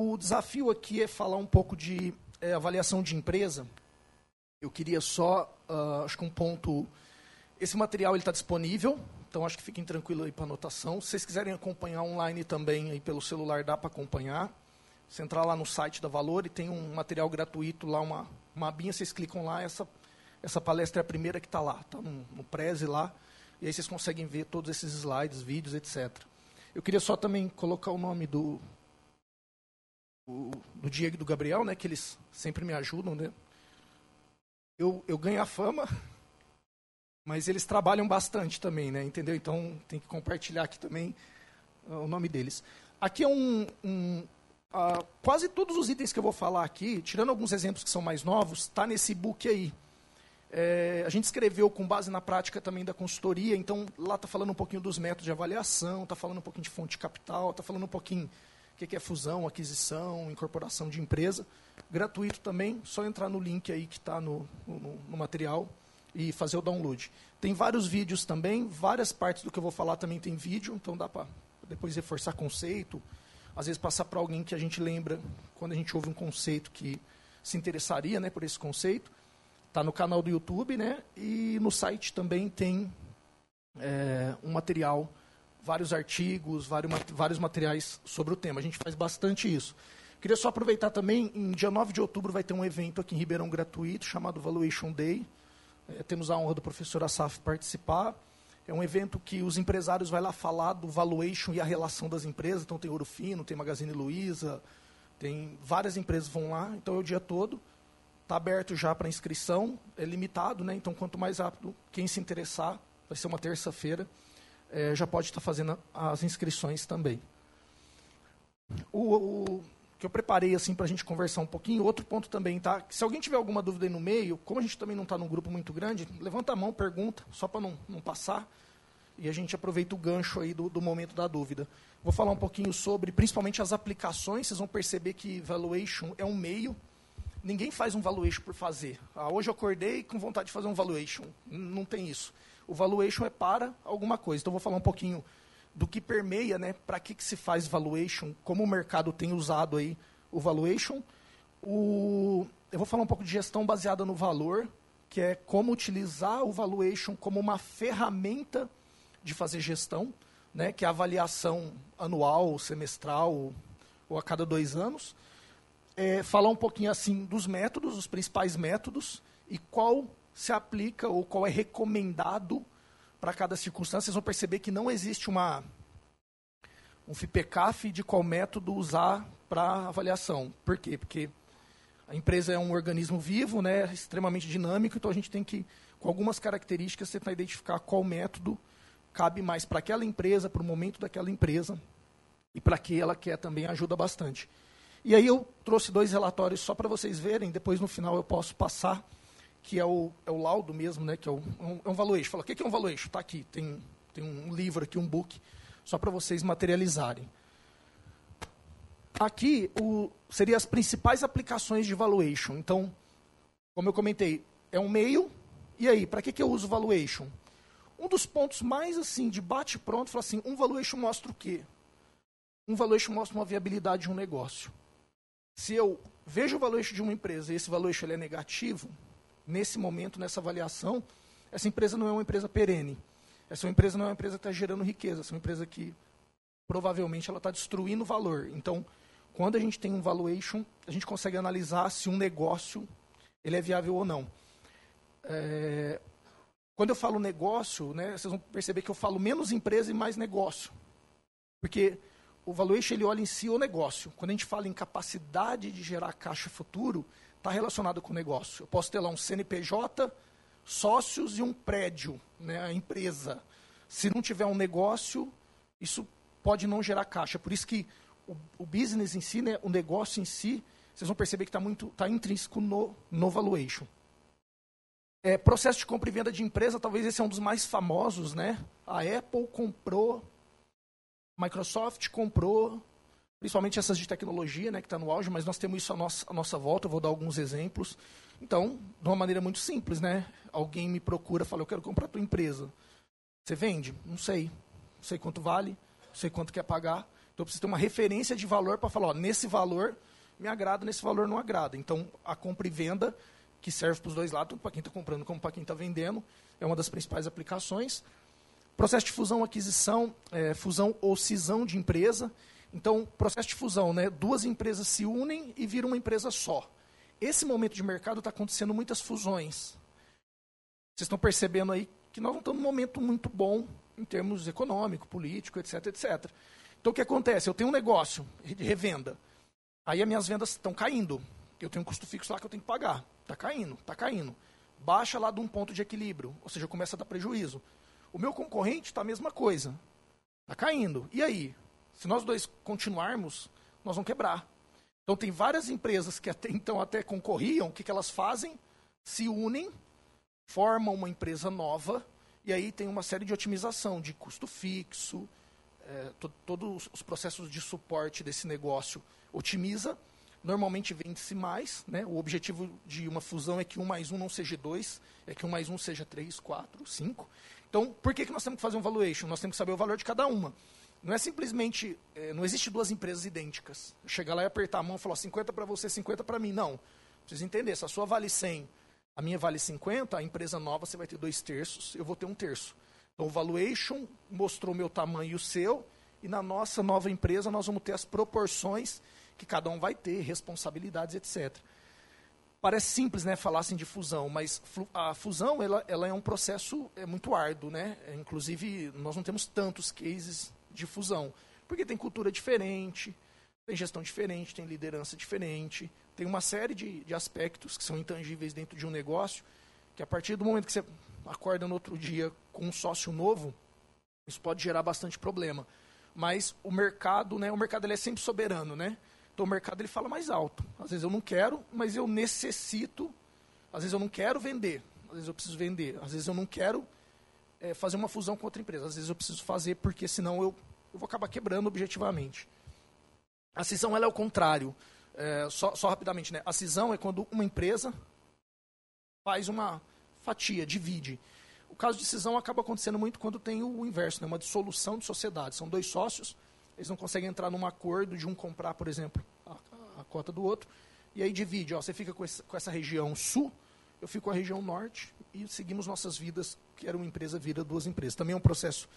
O desafio aqui é falar um pouco de é, avaliação de empresa. Eu queria só, uh, acho que um ponto. Esse material está disponível, então acho que fiquem tranquilos aí para anotação. Se vocês quiserem acompanhar online também aí pelo celular, dá para acompanhar. Você entrar lá no site da Valor e tem um material gratuito lá, uma, uma abinha, vocês clicam lá, essa, essa palestra é a primeira que está lá, está no, no Preze lá, e aí vocês conseguem ver todos esses slides, vídeos, etc. Eu queria só também colocar o nome do, do, Diego e do Gabriel, né, que eles sempre me ajudam, né? Eu, eu ganho a fama, mas eles trabalham bastante também, né, entendeu? Então tem que compartilhar aqui também uh, o nome deles. Aqui é um, um Uh, quase todos os itens que eu vou falar aqui, tirando alguns exemplos que são mais novos, está nesse book aí. É, a gente escreveu com base na prática também da consultoria, então lá está falando um pouquinho dos métodos de avaliação, está falando um pouquinho de fonte de capital, está falando um pouquinho o que é fusão, aquisição, incorporação de empresa. Gratuito também, só entrar no link aí que está no, no, no material e fazer o download. Tem vários vídeos também, várias partes do que eu vou falar também tem vídeo, então dá para depois reforçar conceito, às vezes passar para alguém que a gente lembra quando a gente ouve um conceito que se interessaria né, por esse conceito. Está no canal do YouTube, né? E no site também tem é, um material, vários artigos, vários, materiais sobre o tema. A gente faz bastante isso. Queria só aproveitar também, em dia 9 de outubro vai ter um evento aqui em Ribeirão gratuito, chamado Valuation Day. É, temos a honra do professor Asaf participar. É um evento que os empresários vão lá falar do valuation e a relação das empresas. Então tem Ouro Fino, tem Magazine Luiza, tem várias empresas vão lá. Então é o dia todo. Está aberto já para inscrição, é limitado, né? Então quanto mais rápido quem se interessar, vai ser uma terça-feira, é, já pode estar fazendo as inscrições também. O, o que eu preparei assim para a gente conversar um pouquinho. Outro ponto também, tá? Se alguém tiver alguma dúvida aí no meio, como a gente também não está num grupo muito grande, levanta a mão, pergunta, só para não, não passar. E a gente aproveita o gancho aí do, do momento da dúvida. Vou falar um pouquinho sobre, principalmente as aplicações. Vocês vão perceber que valuation é um meio. Ninguém faz um valuation por fazer. Ah, hoje eu acordei com vontade de fazer um valuation. Não tem isso. O valuation é para alguma coisa. Então vou falar um pouquinho do que permeia, né, para que, que se faz valuation, como o mercado tem usado aí o valuation. O, eu vou falar um pouco de gestão baseada no valor, que é como utilizar o valuation como uma ferramenta de fazer gestão, né, que é a avaliação anual, semestral ou a cada dois anos. É, falar um pouquinho assim dos métodos, os principais métodos e qual se aplica ou qual é recomendado para cada circunstância, vocês vão perceber que não existe uma um FIPECAF de qual método usar para avaliação. Por quê? Porque a empresa é um organismo vivo, né, extremamente dinâmico, então a gente tem que, com algumas características, tentar identificar qual método cabe mais para aquela empresa, para o momento daquela empresa e para que ela quer também ajuda bastante. E aí eu trouxe dois relatórios só para vocês verem, depois no final eu posso passar que é o, é o laudo mesmo, né, que é, o, é um, é um valuation. Fala, o que é um valuation? Está aqui, tem, tem um livro aqui, um book, só para vocês materializarem. Aqui o, seriam as principais aplicações de valuation. Então, como eu comentei, é um meio. E aí, para que, que eu uso valuation? Um dos pontos mais assim de bate pronto, fala assim, um valuation mostra o quê? Um valuation mostra uma viabilidade de um negócio. Se eu vejo o valuation de uma empresa e esse valuation é negativo, nesse momento, nessa avaliação, essa empresa não é uma empresa perene. Essa empresa não é uma empresa que está gerando riqueza, essa é uma empresa que provavelmente ela está destruindo valor. Então, quando a gente tem um valuation, a gente consegue analisar se um negócio ele é viável ou não. É, quando eu falo negócio, né, vocês vão perceber que eu falo menos empresa e mais negócio. Porque o valuation ele olha em si o negócio. Quando a gente fala em capacidade de gerar caixa futuro, está relacionado com o negócio. Eu posso ter lá um CNPJ, sócios e um prédio, né, a empresa. Se não tiver um negócio, isso pode não gerar caixa. Por isso que o, o business em si, né, o negócio em si, vocês vão perceber que está muito tá intrínseco no, no valuation. É, processo de compra e venda de empresa, talvez esse é um dos mais famosos, né? A Apple comprou, Microsoft comprou, principalmente essas de tecnologia, né, que está no auge, mas nós temos isso à nossa, à nossa volta, eu vou dar alguns exemplos. Então, de uma maneira muito simples, né? Alguém me procura, fala, eu quero comprar a tua empresa. Você vende? Não sei. Não sei quanto vale, não sei quanto quer pagar. Então, eu preciso ter uma referência de valor para falar, ó, nesse valor me agrada, nesse valor não agrada. Então, a compra e venda, que serve para os dois lados, tanto para quem está comprando como para quem está vendendo, é uma das principais aplicações. Processo de fusão, aquisição, é, fusão ou cisão de empresa. Então, processo de fusão, né? duas empresas se unem e viram uma empresa só. Esse momento de mercado está acontecendo muitas fusões. Vocês estão percebendo aí que nós não estamos num momento muito bom em termos econômico, político, etc, etc. Então, o que acontece? Eu tenho um negócio de revenda. Aí as minhas vendas estão caindo. Eu tenho um custo fixo lá que eu tenho que pagar. Está caindo, está caindo. Baixa lá de um ponto de equilíbrio, ou seja, começa a dar prejuízo. O meu concorrente está a mesma coisa. Está caindo. E aí? Se nós dois continuarmos, nós vamos quebrar. Então tem várias empresas que até então até concorriam, o que, que elas fazem? Se unem, formam uma empresa nova, e aí tem uma série de otimização de custo fixo, é, to, todos os processos de suporte desse negócio otimiza. Normalmente vende-se mais, né? o objetivo de uma fusão é que um mais um não seja dois, é que um mais um seja três, quatro, cinco. Então, por que, que nós temos que fazer um valuation? Nós temos que saber o valor de cada uma. Não é simplesmente, é, não existe duas empresas idênticas. Chegar lá e apertar a mão e falar 50 para você, 50 para mim. Não. Precisa entender, se a sua vale 100, a minha vale 50, a empresa nova você vai ter dois terços, eu vou ter um terço. Então, o valuation mostrou meu tamanho e o seu, e na nossa nova empresa nós vamos ter as proporções que cada um vai ter, responsabilidades, etc. Parece simples, né, falar assim de fusão, mas a fusão ela, ela é um processo é muito árduo, né? Inclusive nós não temos tantos cases de fusão, porque tem cultura diferente, tem gestão diferente, tem liderança diferente, tem uma série de, de aspectos que são intangíveis dentro de um negócio, que a partir do momento que você acorda no outro dia com um sócio novo, isso pode gerar bastante problema. Mas o mercado, né, o mercado ele é sempre soberano, né? Então o mercado ele fala mais alto. Às vezes eu não quero, mas eu necessito. Às vezes eu não quero vender, às vezes eu preciso vender. Às vezes eu não quero é, fazer uma fusão com outra empresa. Às vezes eu preciso fazer porque senão eu, eu vou acabar quebrando objetivamente. A cisão ela é o contrário. É, só, só rapidamente, né? A cisão é quando uma empresa faz uma fatia, divide. O caso de cisão acaba acontecendo muito quando tem o inverso, né? uma dissolução de sociedade. São dois sócios eles não conseguem entrar num acordo de um comprar, por exemplo, a, a cota do outro, e aí divide, ó, você fica com, esse, com essa região sul, eu fico com a região norte, e seguimos nossas vidas, que era uma empresa, vira duas empresas. Também é um processo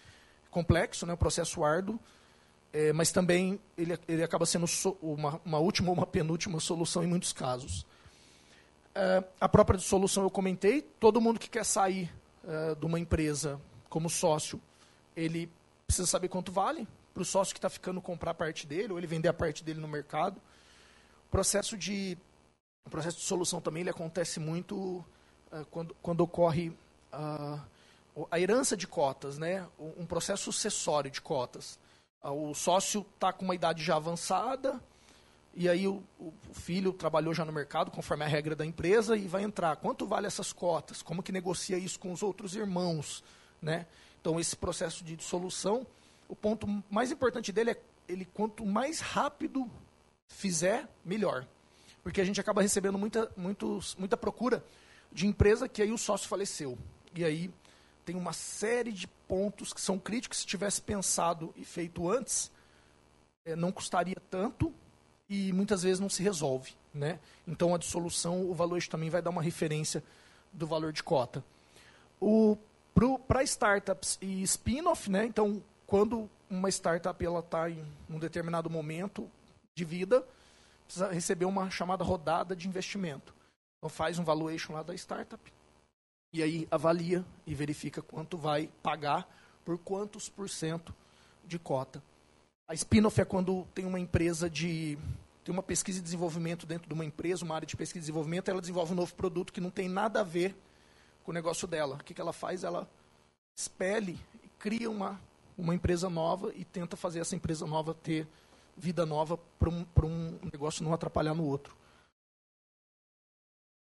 complexo, né, um processo árduo, é, mas também ele, ele acaba sendo so, uma, uma última ou uma penúltima solução em muitos casos. É, a própria dissolução eu comentei, todo mundo que quer sair é, de uma empresa como sócio, ele precisa saber quanto vale, para o sócio que está ficando comprar parte dele, ou ele vender a parte dele no mercado. O processo de, o processo de solução também ele acontece muito uh, quando, quando ocorre uh, a herança de cotas, né? um processo sucessório de cotas. Uh, o sócio está com uma idade já avançada, e aí o, o, filho trabalhou já no mercado, conforme a regra da empresa, e vai entrar. Quanto vale essas cotas? Como que negocia isso com os outros irmãos? Né? Então, esse processo de dissolução o ponto mais importante dele é ele quanto mais rápido fizer, melhor. Porque a gente acaba recebendo muita, muitos, muita procura de empresa que aí o sócio faleceu. E aí tem uma série de pontos que são críticos. Se tivesse pensado e feito antes, é, não custaria tanto e muitas vezes não se resolve. Né? Então a dissolução, o valor também vai dar uma referência do valor de cota. Para startups e spin-off, né? então quando uma startup está em um determinado momento de vida, precisa receber uma chamada rodada de investimento. Então faz um valuation lá da startup e aí avalia e verifica quanto vai pagar por quantos por cento de cota. A spin-off é quando tem uma empresa de tem uma pesquisa e desenvolvimento dentro de uma empresa, uma área de pesquisa e desenvolvimento, ela desenvolve um novo produto que não tem nada a ver com o negócio dela. O que, que ela faz? Ela expele e cria uma uma empresa nova e tenta fazer essa empresa nova ter vida nova para um, um negócio não atrapalhar no outro.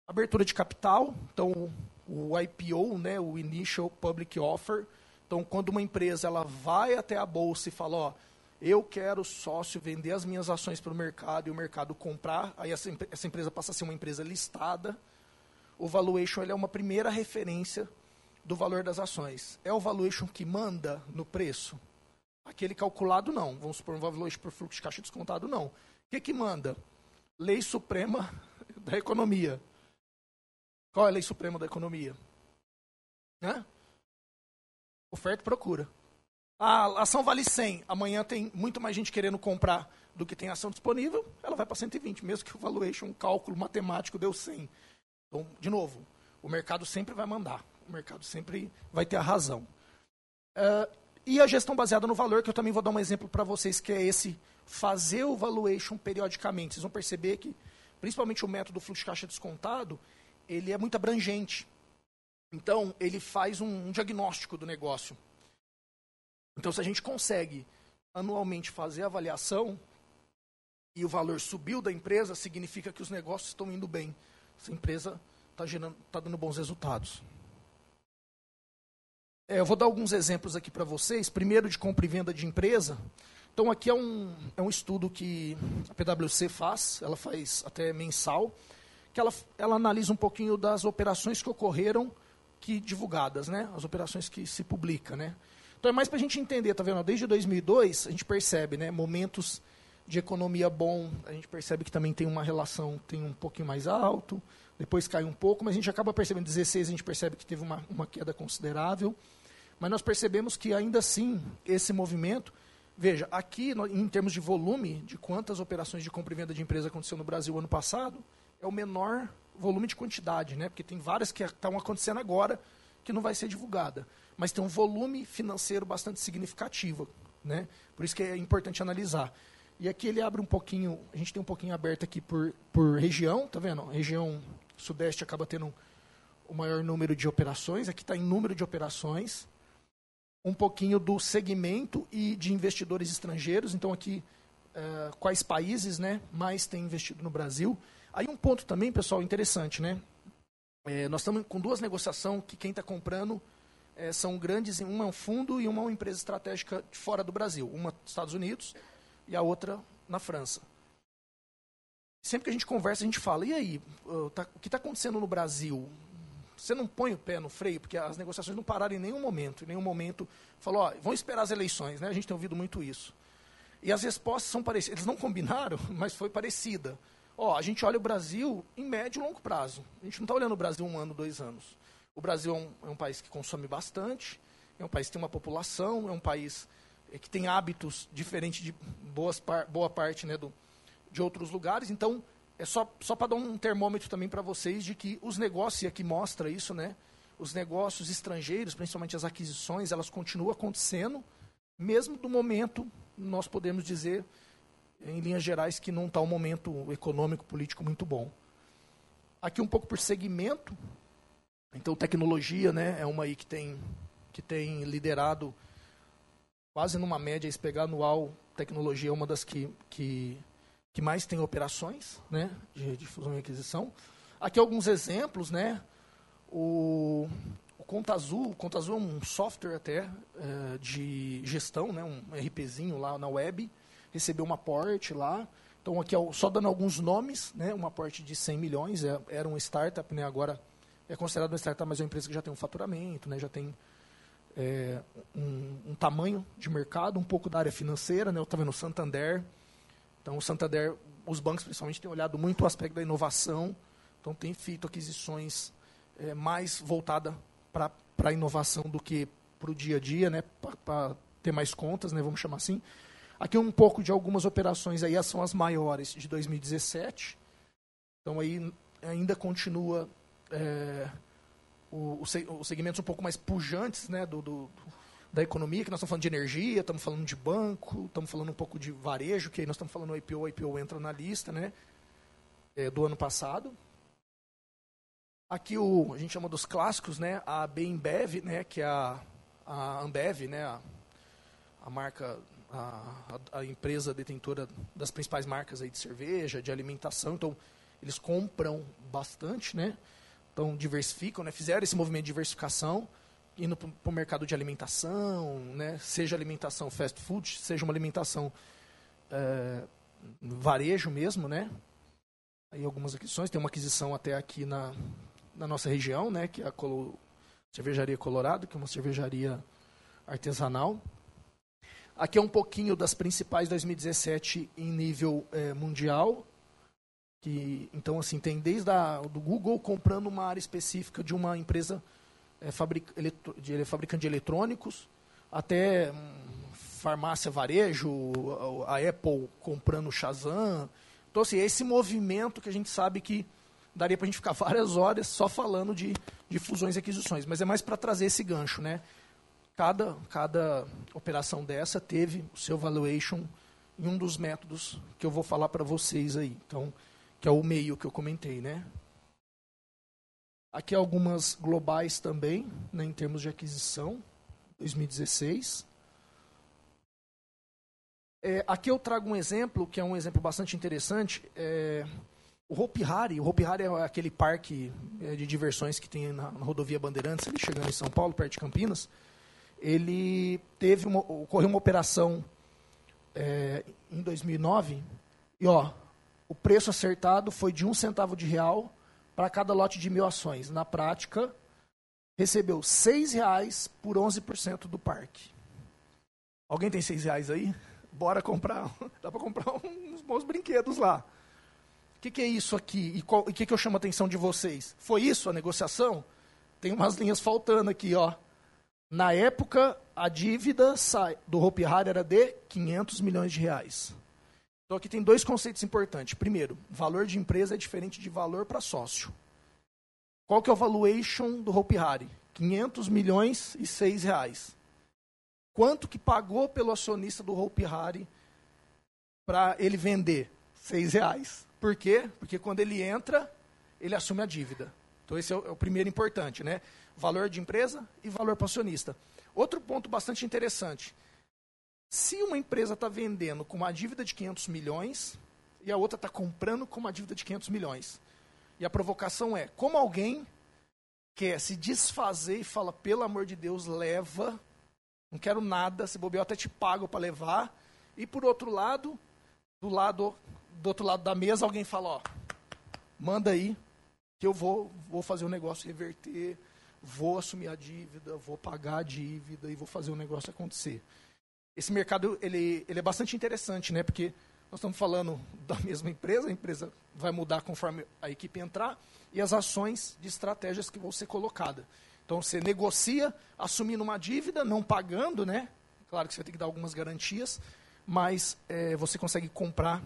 Abertura de capital, então o IPO, né, o Initial Public Offer. Então, quando uma empresa ela vai até a bolsa e fala, ó, eu quero sócio vender as minhas ações para o mercado e o mercado comprar, aí essa, essa empresa passa a ser uma empresa listada. O valuation ele é uma primeira referência do valor das ações. É o valuation que manda no preço? Aquele calculado, não. Vamos supor um valuation por fluxo de caixa descontado, não. O que, que manda? Lei Suprema da Economia. Qual é a lei suprema da economia? Oferta e procura. A ação vale 100, amanhã tem muito mais gente querendo comprar do que tem ação disponível, ela vai para 120, mesmo que o valuation, um cálculo matemático deu 100. Então, de novo, o mercado sempre vai mandar, o mercado sempre vai ter a razão. Uh, e a gestão baseada no valor, que eu também vou dar um exemplo para vocês, que é esse fazer o valuation periodicamente. Vocês vão perceber que, principalmente o método fluxo de caixa descontado, ele é muito abrangente. Então, ele faz um, um diagnóstico do negócio. Então, se a gente consegue anualmente fazer a avaliação e o valor subiu da empresa, significa que os negócios estão indo bem. Essa empresa está tá dando bons resultados. É, eu vou dar alguns exemplos aqui para vocês. Primeiro, de compra e venda de empresa. Então, aqui é um, é um estudo que a PwC faz, ela faz até mensal, que ela, ela analisa um pouquinho das operações que ocorreram que divulgadas, né? As operações que se publicam, né? Então é mais para a gente entender, tá vendo? Desde 2002 a gente percebe, né? Momentos de economia bom, a gente percebe que também tem uma relação, tem um pouquinho mais alto, depois cai um pouco, mas a gente acaba percebendo, 16 a gente percebe que teve uma, uma queda considerável, mas nós percebemos que ainda assim, esse movimento, veja, aqui em termos de volume, de quantas operações de compra e venda de empresa aconteceu no Brasil ano passado, é o menor volume de quantidade, né? porque tem várias que estão acontecendo agora que não vai ser divulgada mas tem um volume financeiro bastante significativo. Né? Por isso que é importante analisar. E aqui ele abre um pouquinho, a gente tem um pouquinho aberto aqui por, por região, tá vendo? A região sudeste acaba tendo o maior número de operações, aqui está em número de operações, um pouquinho do segmento e de investidores estrangeiros, então aqui uh, quais países né, mais têm investido no Brasil. Aí um ponto também, pessoal, interessante, né? É, nós estamos com duas negociações que quem está comprando é, são grandes, uma é um fundo e uma é uma empresa estratégica fora do Brasil. Uma nos Estados Unidos e a outra na França. Sempre que a gente conversa, a gente fala, e aí, tá, o que está acontecendo no Brasil? Você não põe o pé no freio, porque as negociações não pararam em nenhum momento. Em nenhum momento falou, ó, vão esperar as eleições, né? A gente tem ouvido muito isso. E as respostas são parecidas. Eles não combinaram, mas foi parecida. Ó, a gente olha o Brasil em médio e longo prazo. A gente não está olhando o Brasil um ano, dois anos. O Brasil é um, é um, país que consome bastante, é um país que tem uma população, é um país é, que tem hábitos diferentes de boas par, boa parte né, do, de outros lugares. Então, é só, só para dar um termômetro também para vocês de que os negócios, e aqui mostra isso, né, os negócios estrangeiros, principalmente as aquisições, elas continuam acontecendo, mesmo do momento, nós podemos dizer, em linhas gerais, que não está um momento econômico, político muito bom. Aqui um pouco por segmento, então, tecnologia né, é uma aí que tem, que tem liderado quase numa média, se pegar anual, tecnologia é uma das que, que, que mais tem operações né, de, de fusão e aquisição. Aqui alguns exemplos, né? O, o Conta Azul, o Conta Azul é um software até é, de gestão, né, um RPzinho lá na web, recebeu uma aporte lá. Então aqui só dando alguns nomes, né, um aporte de 100 milhões, é, era um startup, né, agora é considerado uma startup, mas é uma empresa que já tem um faturamento, né, já tem é, um, um, tamanho de mercado, um pouco da área financeira. Né, eu estava no Santander. Então, o Santander, os bancos principalmente, têm olhado muito o aspecto da inovação. Então, tem feito aquisições é, mais voltadas para a inovação do que para o dia a dia, né, para ter mais contas, né, vamos chamar assim. Aqui um pouco de algumas operações aí são as maiores de 2017. Então aí ainda continua é, o, os segmentos um pouco mais pujantes né, do, do, da economia, que nós estamos falando de energia, estamos falando de banco, estamos falando um pouco de varejo, que aí nós estamos falando do IPO, o IPO entra na lista né, é, do ano passado. Aqui o, a gente chama dos clássicos, né, a Bembev, né, que é a, a Ambev, né, a, a marca, a, a, empresa detentora das principais marcas aí de cerveja, de alimentação. Então, eles compram bastante, né? Então, diversificam, né? fizeram esse movimento de diversificação, indo para o mercado de alimentação, né? seja alimentação fast food, seja uma alimentação é, varejo mesmo, né? Aí algumas aquisições, tem uma aquisição até aqui na, na nossa região, né? Que é a Colo, Cervejaria Colorado, que é uma cervejaria artesanal. Aqui é um pouquinho das principais 2017 em nível é, mundial. Que, então, assim, tem desde a, do Google comprando uma área específica de uma empresa é, fabric, eletro, de, fabricante de eletrônicos, até hum, farmácia varejo, a, a Apple comprando o Shazam. Então, assim, é esse movimento que a gente sabe que daria para a gente ficar várias horas só falando de, de fusões e aquisições, mas é mais para trazer esse gancho, né? Cada, cada operação dessa teve o seu valuation em um dos métodos que eu vou falar para vocês aí, então, que é o meio que eu comentei, né? Aqui algumas globais também, né, em termos de aquisição, 2016. É, aqui eu trago um exemplo, que é um exemplo bastante interessante. É, o Hopi Hari, o Hopi Hari é aquele parque é, de diversões que tem na, na rodovia Bandeirantes, ali chegando em São Paulo, perto de Campinas. Ele teve uma, ocorreu uma operação é, em 2009 e ó, o preço acertado foi de um centavo de real para cada lote de mil ações. Na prática, recebeu seis reais por 11% do parque. Alguém tem seis reais aí? Bora comprar. Dá para comprar uns bons brinquedos lá. O que, que, é isso aqui? E o que, que eu chamo a atenção de vocês? Foi isso a negociação? Tem umas linhas faltando aqui, ó. Na época, a dívida do Hopi Hari era de 500 milhões de reais. Então aqui tem dois conceitos importantes. Primeiro, valor de empresa é diferente de valor para sócio. Qual que é o valuation do Hopi Hari? 500 milhões e 6 reais. Quanto que pagou pelo acionista do Hopi Hari para ele vender? 6 reais. Por quê? Porque quando ele entra, ele assume a dívida. Então esse é o, é o primeiro importante, né? Valor de empresa e valor para acionista. Outro ponto bastante interessante. Se uma empresa está vendendo com uma dívida de 500 milhões e a outra está comprando com uma dívida de 500 milhões, e a provocação é, como alguém quer se desfazer e fala, pelo amor de Deus, leva não quero nada, se bobear até te pago para levar. E por outro lado, do lado do outro lado da mesa, alguém fala, ó, manda aí que eu vou vou fazer o negócio reverter, vou assumir a dívida, vou pagar a dívida e vou fazer o negócio acontecer. Esse mercado ele, ele é bastante interessante, né? Porque nós estamos falando da mesma empresa, a empresa vai mudar conforme a equipe entrar e as ações de estratégias que vão ser colocadas. Então você negocia assumindo uma dívida, não pagando, né? Claro que você vai ter que dar algumas garantias, mas é, você consegue comprar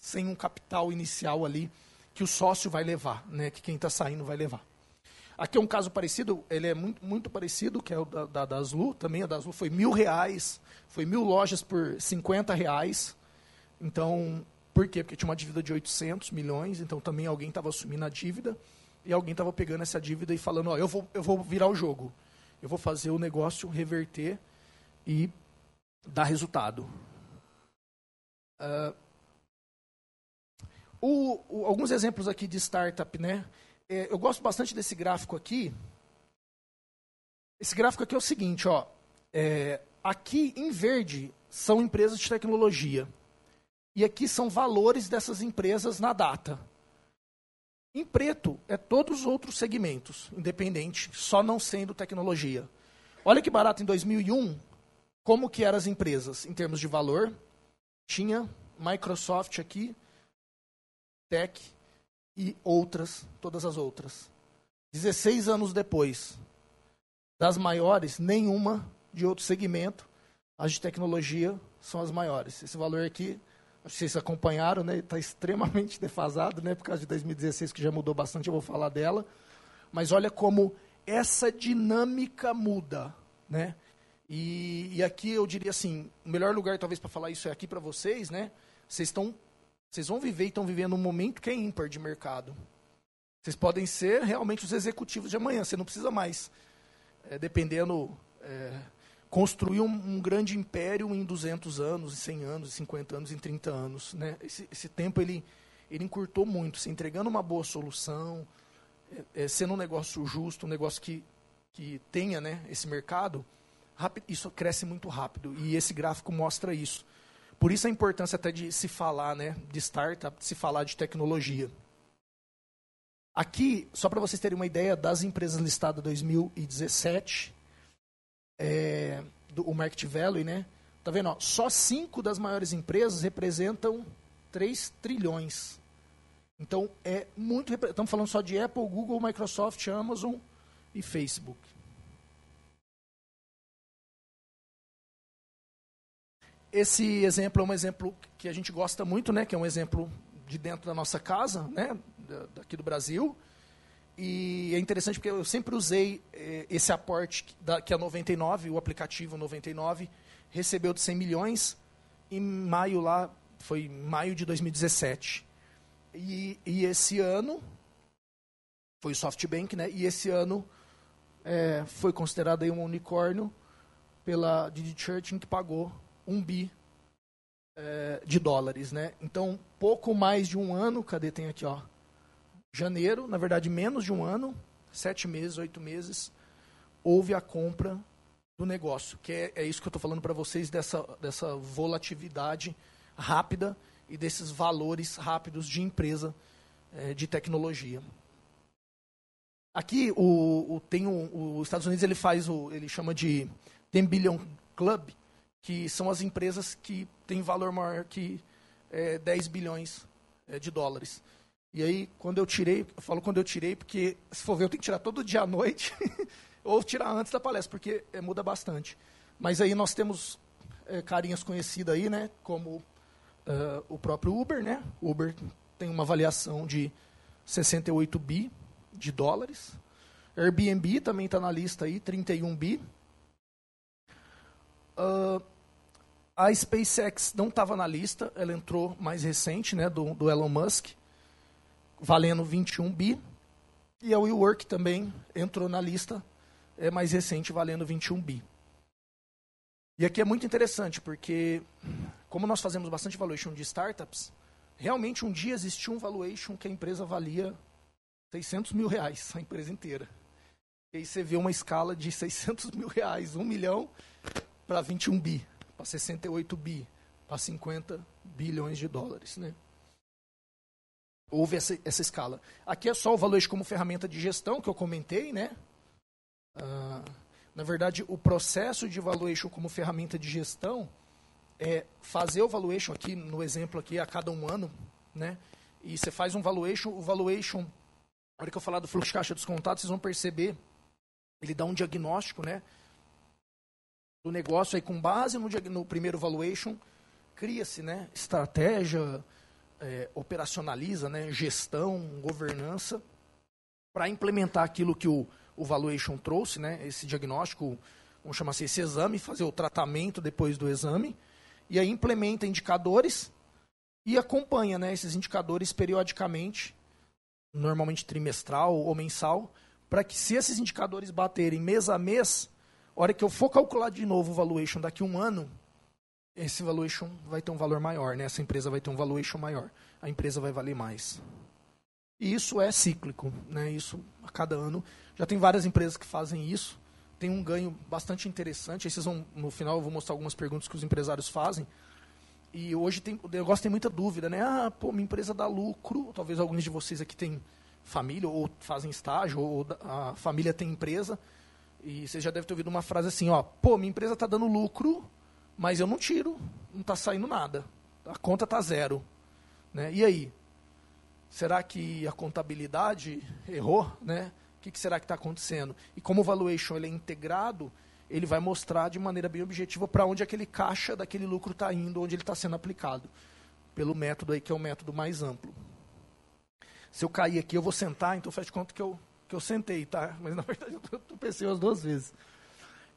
sem um capital inicial ali que o sócio vai levar, né? Que quem está saindo vai levar. Aqui é um caso parecido, ele é muito, muito parecido, que é o da, da, também a da foi mil reais, foi mil lojas por 50 reais. Então, por quê? Porque tinha uma dívida de 800 milhões, então também alguém estava assumindo a dívida e alguém estava pegando essa dívida e falando, ó, eu vou, eu vou virar o jogo. Eu vou fazer o negócio reverter e dar resultado. Uh, o, o, alguns exemplos aqui de startup, né? É, eu gosto bastante desse gráfico aqui. Esse gráfico aqui é o seguinte, ó. É, aqui em verde são empresas de tecnologia. E aqui são valores dessas empresas na data. Em preto é todos os outros segmentos, independente, só não sendo tecnologia. Olha que barato em 2001, como que eram as empresas em termos de valor? Tinha Microsoft aqui, Tech e outras, todas as outras. 16 anos depois, das maiores, nenhuma de outro segmento, as de tecnologia são as maiores. Esse valor aqui vocês acompanharam, né? Está extremamente defasado, né? Por causa de 2016, que já mudou bastante, eu vou falar dela. Mas olha como essa dinâmica muda, né? E, e aqui eu diria assim, o melhor lugar talvez para falar isso é aqui para vocês, né? Vocês estão, vocês vão viver e estão vivendo um momento que é ímpar de mercado. Vocês podem ser realmente os executivos de amanhã. Você não precisa mais, é, dependendo é, construir um, um, grande império em 200 anos, em 100 anos, em 50 anos, em 30 anos. Né? Esse, esse tempo ele, ele encurtou muito, se entregando uma boa solução, é, sendo um negócio justo, um negócio que, que tenha né, esse mercado, rápido, isso cresce muito rápido. E esse gráfico mostra isso. Por isso a importância até de se falar né, de startup, de se falar de tecnologia. Aqui, só para vocês terem uma ideia das empresas listadas em 2017, é, do, o market value, né? Tá vendo? Ó, só cinco das maiores empresas representam 3 trilhões. Então é muito. Estamos falando só de Apple, Google, Microsoft, Amazon e Facebook. Esse exemplo é um exemplo que a gente gosta muito, né? Que é um exemplo de dentro da nossa casa, né? Daqui do Brasil. E é interessante porque eu sempre usei eh, esse aporte da, que a 99, o aplicativo 99, recebeu de 100 milhões em maio lá, foi maio de 2017. E, e esse ano, foi o SoftBank, né? E esse ano é, foi considerado aí um unicórnio pela Didi Church, que pagou um bi é, de dólares, né? Então, pouco mais de um ano, cadê? Tem aqui, ó. Janeiro, na verdade, menos de um ano, sete meses, oito meses, houve a compra do negócio, que é, é isso que eu estou falando para vocês, dessa, dessa volatilidade rápida e desses valores rápidos de empresa é, de tecnologia. Aqui o, o tem o, os Estados Unidos ele faz o ele chama de 10 billion club, que são as empresas que têm valor maior que é, 10 bilhões é, de dólares. E aí, quando eu tirei, eu falo quando eu tirei, porque se for ver, eu tenho que tirar todo dia à noite, ou tirar antes da palestra, porque é, muda bastante. Mas aí nós temos é, carinhas conhecidas aí, né, como uh, o próprio Uber, né? Uber tem uma avaliação de 68 bi de dólares. Airbnb também está na lista aí, 31 bi. Uh, a SpaceX não estava na lista, ela entrou mais recente, né, do, do Elon Musk, valendo 21 bi. E a WeWork também entrou na lista, é mais recente, valendo 21 bi. E aqui é muito interessante, porque como nós fazemos bastante valuation de startups, realmente um dia existiu um valuation que a empresa valia 600 mil reais, a empresa inteira. E aí você vê uma escala de 600 mil reais, 1 milhão para 21 bi, para 68 bi, para 50 bilhões de dólares. Né? Houve essa, essa escala. Aqui é só o valuation como ferramenta de gestão que eu comentei, né? Ah, na verdade, o processo de valuation como ferramenta de gestão é fazer o valuation aqui, no exemplo aqui, a cada um ano, né? E você faz um valuation, o valuation, na hora que eu falar do fluxo de caixa descontado, vocês vão perceber, ele dá um diagnóstico, né? Do negócio aí com base no, no primeiro valuation, cria-se, né? Estratégia, é, operacionaliza, né? Gestão, governança, para implementar aquilo que o, o valuation trouxe, né? Esse diagnóstico, vamos chamar assim, esse exame, fazer o tratamento depois do exame, e aí implementa indicadores e acompanha né, esses indicadores periodicamente, normalmente trimestral ou mensal, para que se esses indicadores baterem mês a mês, hora que eu for calcular de novo o valuation daqui a um ano, esse valuation vai ter um valor maior, né? essa empresa vai ter um valuation maior, a empresa vai valer mais. E isso é cíclico, né? isso a cada ano. Já tem várias empresas que fazem isso tem um ganho bastante interessante. Aí vocês vão, no final eu vou mostrar algumas perguntas que os empresários fazem. E hoje tem, o negócio tem muita dúvida, né? Ah, pô, minha empresa dá lucro. Talvez alguns de vocês aqui têm família, ou fazem estágio, ou a família tem empresa. E vocês já devem ter ouvido uma frase assim, ó, pô, minha empresa está dando lucro, mas eu não tiro, não está saindo nada. A conta está zero. Né? E aí? Será que a contabilidade errou? Né? que, que será que está acontecendo? E como o valuation ele é integrado, ele vai mostrar de maneira bem objetiva para onde aquele caixa daquele lucro está indo, onde ele está sendo aplicado, pelo método aí que é o método mais amplo. Se eu cair aqui, eu vou sentar, então faz de conta que eu, que eu sentei, tá? Mas na verdade eu pensei as duas vezes.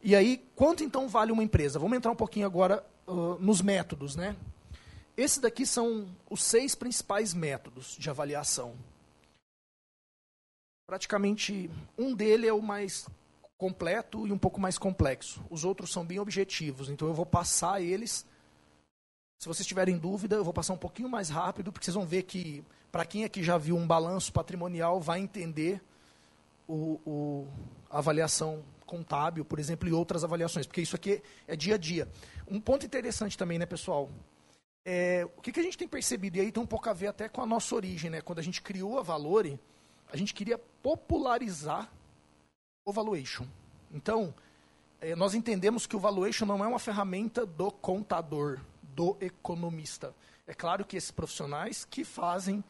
E aí, quanto então vale uma empresa? Vamos entrar um pouquinho agora uh, nos métodos, né? Esses daqui são os seis principais métodos de avaliação praticamente um dele é o mais completo e um pouco mais complexo. Os outros são bem objetivos, então eu vou passar eles. Se vocês tiverem dúvida, eu vou passar um pouquinho mais rápido, porque vocês vão ver que, para quem aqui já viu um balanço patrimonial, vai entender o, o, a avaliação contábil, por exemplo, e outras avaliações, porque isso aqui é dia a dia. Um ponto interessante também, né, pessoal? É, o que, que a gente tem percebido, e aí tem um pouco a ver até com a nossa origem, né? Quando a gente criou a Valore, a gente queria popularizar o valuation. Então, é, nós entendemos que o valuation não é uma ferramenta do contador, do economista. É claro que esses profissionais que fazem,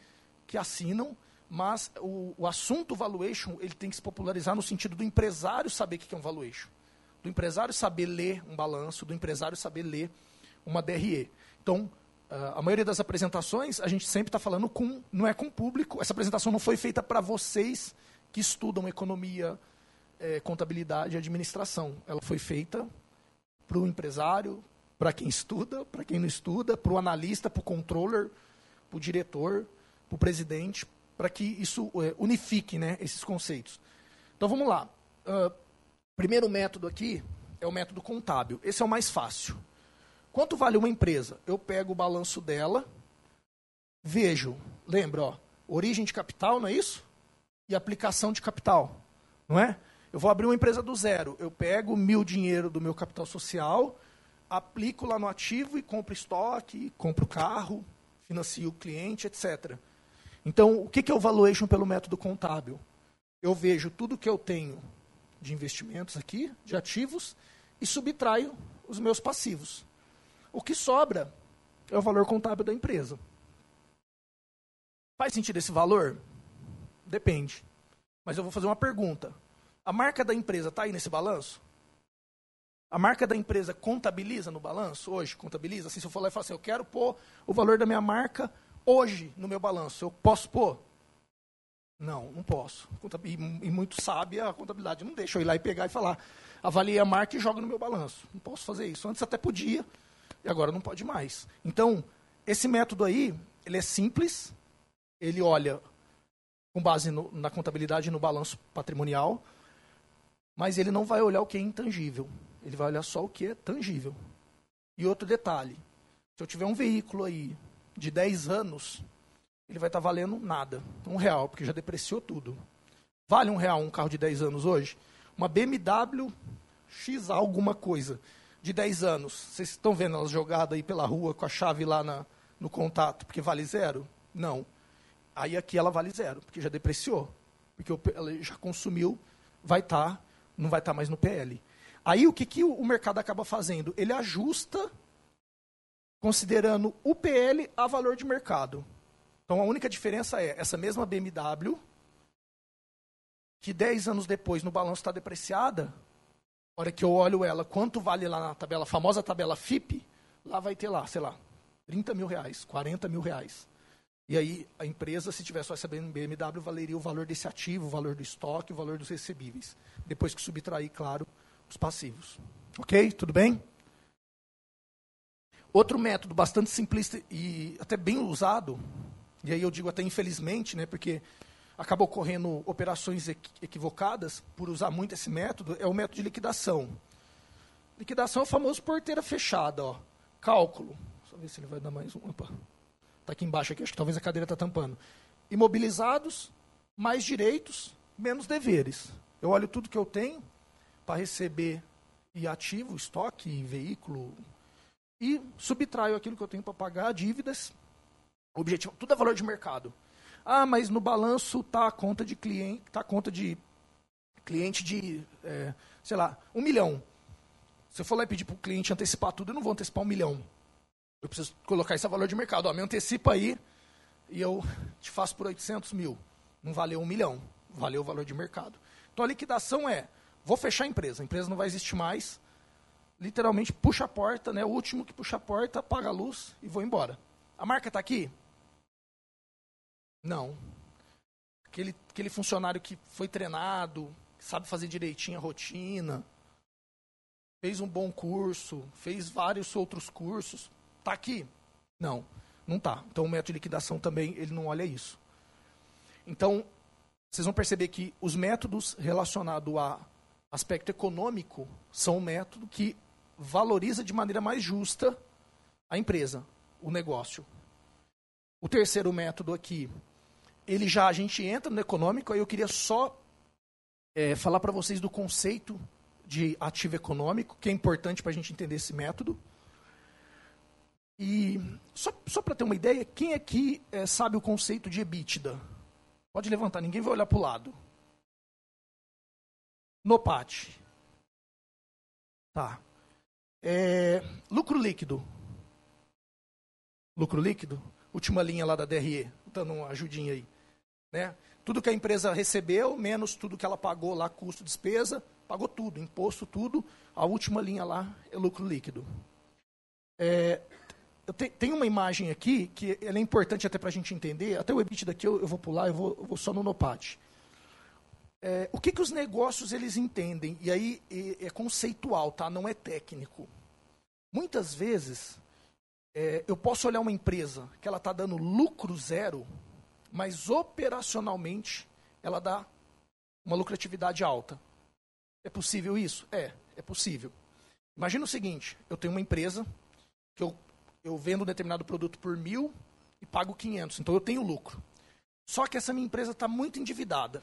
que assinam, mas o, o assunto valuation ele tem que se popularizar no sentido do empresário saber o que é um valuation, do empresário saber ler um balanço, do empresário saber ler uma DRE. Então, a maioria das apresentações a gente sempre está falando com, não é com o público. Essa apresentação não foi feita para vocês que estudam economia, é, contabilidade e administração. Ela foi feita para o empresário, para quem estuda, para quem não estuda, para o analista, para o controller, para o diretor, para o presidente, para que isso é, unifique né, esses conceitos. Então vamos lá. Uh, primeiro método aqui é o método contábil. Esse é o mais fácil. Quanto vale uma empresa? Eu pego o balanço dela, vejo, lembra, ó, origem de capital, não é isso? E aplicação de capital, não é? Eu vou abrir uma empresa do zero. Eu pego mil dinheiro do meu capital social, aplico lá no ativo e compro estoque, compro carro, financio o cliente, etc. Então, o que é o valuation pelo método contábil? Eu vejo tudo que eu tenho de investimentos aqui, de ativos, e subtraio os meus passivos. O que sobra é o valor contábil da empresa. Faz sentido esse valor? Depende. Mas eu vou fazer uma pergunta. A marca da empresa está aí nesse balanço? A marca da empresa contabiliza no balanço hoje? Contabiliza? Assim, se eu for lá e falar assim, eu quero pôr o valor da minha marca hoje no meu balanço, eu posso pôr? Não, não posso. E, muito sabe a contabilidade não deixa eu ir lá e pegar e falar, avaliei a marca e jogo no meu balanço. Não posso fazer isso. Antes até podia, e agora não pode mais. Então, esse método aí, ele é simples, ele olha com base no, na contabilidade e no balanço patrimonial, mas ele não vai olhar o que é intangível. Ele vai olhar só o que é tangível. E outro detalhe: se eu tiver um veículo aí de 10 anos, ele vai estar tá valendo nada. Um real, porque já depreciou tudo. Vale um real um carro de 10 anos hoje? Uma BMW X alguma coisa de 10 anos. Vocês estão vendo ela jogada aí pela rua com a chave lá na, no contato, porque vale zero? Não. Aí aqui ela vale zero, porque já depreciou. Porque ela já consumiu, vai estar tá não vai estar mais no PL. Aí o que, que o mercado acaba fazendo? Ele ajusta considerando o PL a valor de mercado. Então a única diferença é essa mesma BMW, que 10 anos depois no balanço está depreciada, a hora que eu olho ela, quanto vale lá na tabela, famosa tabela FIP, lá vai ter lá, sei lá, 30 mil reais, 40 mil reais. E aí a empresa, se tivesse essa BMW, valeria o valor desse ativo, o valor do estoque, o valor dos recebíveis. Depois que subtrair, claro, os passivos. Ok? Tudo bem? Outro método bastante simplista e até bem usado, e aí eu digo até infelizmente, né, porque acaba ocorrendo operações equivocadas por usar muito esse método, é o método de liquidação. Liquidação é o famoso porteira fechada. Ó. Cálculo. Só ver se ele vai dar mais um. Está aqui embaixo, aqui, acho que talvez a cadeira está tampando. Imobilizados, mais direitos, menos deveres. Eu olho tudo que eu tenho para receber e ativo, estoque, veículo, e subtraio aquilo que eu tenho para pagar, dívidas. Objetivo, tudo é valor de mercado. Ah, mas no balanço está a conta de cliente, está a conta de cliente de, é, sei lá, um milhão. Se eu for lá e pedir para o cliente antecipar tudo, eu não vou antecipar um milhão. Eu preciso colocar esse valor de mercado. Ó, me antecipa aí e eu te faço por 800 mil. Não valeu um milhão, valeu o valor de mercado. Então a liquidação é, vou fechar a empresa, a empresa não vai existir mais, literalmente puxa a porta, né, o último que puxa a porta, apaga a luz e vou embora. A marca está aqui? Não. Aquele, aquele funcionário que foi treinado, sabe fazer direitinho a rotina, fez um bom curso, fez vários outros cursos, Está aqui? Não, não está. Então o método de liquidação também ele não olha isso. Então, vocês vão perceber que os métodos relacionados a aspecto econômico são um método que valoriza de maneira mais justa a empresa, o negócio. O terceiro método aqui, ele já a gente entra no econômico, aí eu queria só é, falar para vocês do conceito de ativo econômico, que é importante para a gente entender esse método. E só, só para ter uma ideia, quem aqui é, sabe o conceito de EBITDA? Pode levantar, ninguém vai olhar para o lado. No PAT. Tá. É, lucro líquido. Lucro líquido? Última linha lá da DRE, dando uma ajudinha aí. Né? Tudo que a empresa recebeu, menos tudo que ela pagou lá, custo, despesa, pagou tudo, imposto, tudo. A última linha lá é lucro líquido. É, te, tem uma imagem aqui que é importante até para a gente entender. Até o EBIT daqui eu, eu vou pular, eu vou, eu vou só no NOPAT. É, o que, que os negócios eles entendem? E aí é, conceitual, tá? não é técnico. Muitas vezes, é, eu posso olhar uma empresa que ela está dando lucro zero, mas operacionalmente ela dá uma lucratividade alta. É possível isso? É, é possível. Imagina o seguinte, eu tenho uma empresa que eu, eu vendo um determinado produto por mil e pago 500, então eu tenho lucro. Só que essa minha empresa está muito endividada.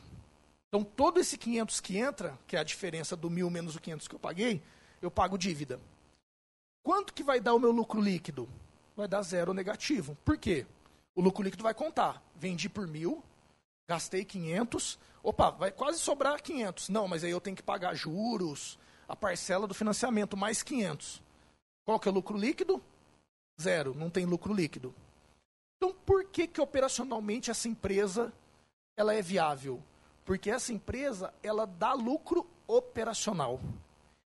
Então, todo esse 500 que entra, que é a diferença do mil menos o 500 que eu paguei, eu pago dívida. Quanto que vai dar o meu lucro líquido? Vai dar zero negativo. Por quê? O lucro líquido vai contar. Vendi por mil, gastei 500, opa, vai quase sobrar 500. Não, mas aí eu tenho que pagar juros, a parcela do financiamento, mais 500. Qual que é o lucro líquido? Zero, não tem lucro líquido. Então, por que que operacionalmente essa empresa ela é viável? Porque essa empresa, ela dá lucro operacional.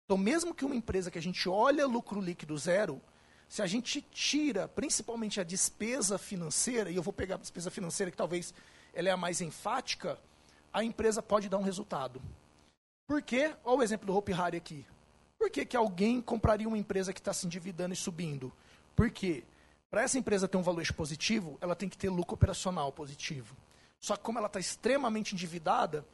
Então, mesmo que uma empresa que a gente olha lucro líquido zero, se a gente tira principalmente a despesa financeira, e eu vou pegar a despesa financeira que talvez ela é a mais enfática, a empresa pode dar um resultado. Por quê? Olha o exemplo do Hope Harry aqui. Por que, que alguém compraria uma empresa que está se endividando e subindo? Porque para essa empresa ter um valor positivo, ela tem que ter lucro operacional positivo. Só que como ela está extremamente endividada,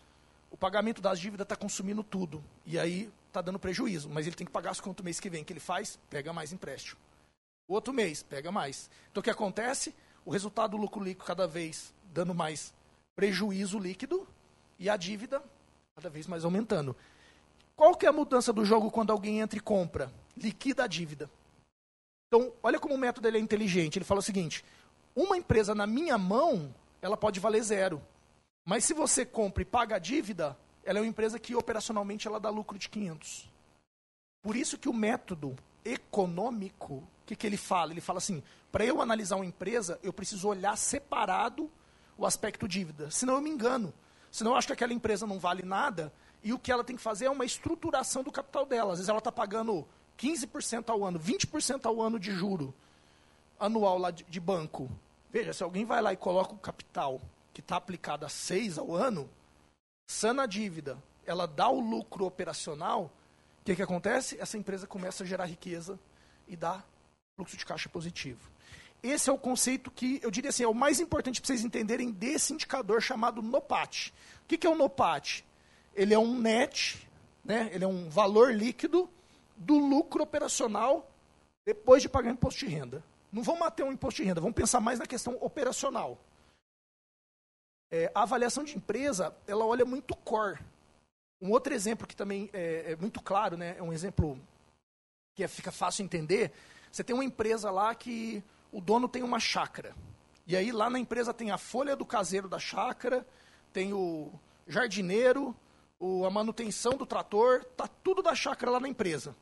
o pagamento das dívidas está consumindo tudo. E aí está dando prejuízo. Mas ele tem que pagar as contas mês que vem. O que ele faz? Pega mais empréstimo. Outro mês, pega mais. Então o que acontece? O resultado do lucro líquido cada vez dando mais prejuízo líquido e a dívida cada vez mais aumentando. Qual que é a mudança do jogo quando alguém entra e compra? Liquida a dívida. Então, olha como o método ele é inteligente. Ele fala o seguinte: uma empresa na minha mão ela pode valer zero. Mas se você compra e paga a dívida, ela é uma empresa que operacionalmente ela dá lucro de 500. Por isso que o método econômico, o que, que ele fala? Ele fala assim, para eu analisar uma empresa, eu preciso olhar separado o aspecto dívida. Senão eu me engano. Senão eu acho que aquela empresa não vale nada e o que ela tem que fazer é uma estruturação do capital dela. Às vezes ela está pagando 15% ao ano, 20% ao ano de juro anual lá de, de banco. Veja, se alguém vai lá e coloca o capital que está aplicado a 6 ao ano, sana a dívida, ela dá o lucro operacional, o que, que acontece? Essa empresa começa a gerar riqueza e dá fluxo de caixa positivo. Esse é o conceito que, eu diria assim, é o mais importante para vocês entenderem desse indicador chamado NOPAT. O que, que é o NOPAT? Ele é um net, né? ele é um valor líquido do lucro operacional depois de pagar imposto de renda. Não vamos manter um imposto de renda, vamos pensar mais na questão operacional. É, a avaliação de empresa, ela olha muito core. Um outro exemplo que também é, é muito claro, né, é um exemplo que é, fica fácil entender. Você tem uma empresa lá que o dono tem uma chácara. E aí lá na empresa tem a folha do caseiro da chácara, tem o jardineiro, o, a manutenção do trator, tá tudo da chácara lá na empresa.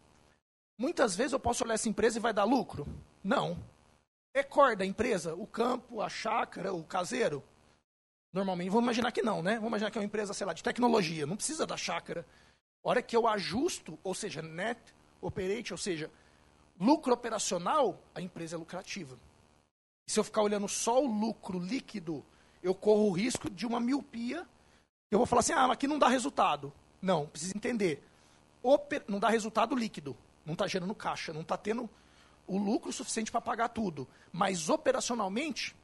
Muitas vezes eu posso olhar essa empresa e vai dar lucro? Não. É core da empresa? O campo, a chácara, o caseiro? Normalmente, vamos imaginar que não, né? Vamos imaginar que é uma empresa, sei lá, de tecnologia, não precisa da chácara. A hora que eu ajusto, ou seja, net operate, ou seja, lucro operacional, a empresa é lucrativa. Se eu ficar olhando só o lucro líquido, eu corro o risco de uma miopia. Eu vou falar assim, ah, mas aqui não dá resultado. Não, precisa entender. Oper não dá resultado líquido. Não está gerando caixa, não está tendo o lucro suficiente para pagar tudo. Mas operacionalmente,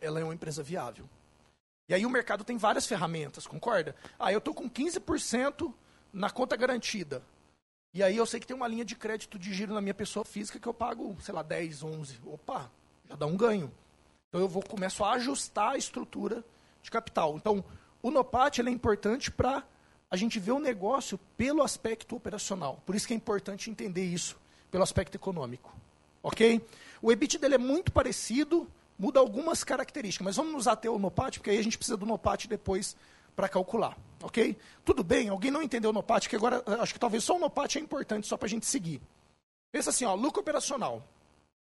ela é uma empresa viável. E aí o mercado tem várias ferramentas, concorda? Ah, eu estou com 15% na conta garantida. E aí eu sei que tem uma linha de crédito de giro na minha pessoa física que eu pago, sei lá, 10, 11. Opa, já dá um ganho. Então eu vou começo a ajustar a estrutura de capital. Então, o NOPAT é importante para a gente ver o negócio pelo aspecto operacional. Por isso que é importante entender isso pelo aspecto econômico. Ok? O EBIT dele é muito parecido, muda algumas características, mas vamos nos ater ao NOPAT, porque aí a gente precisa do NOPAT depois para calcular, ok? Tudo bem, alguém não entendeu o NOPAT, que agora acho que talvez só o NOPAT é importante só para a gente seguir. Pensa assim, ó, lucro operacional,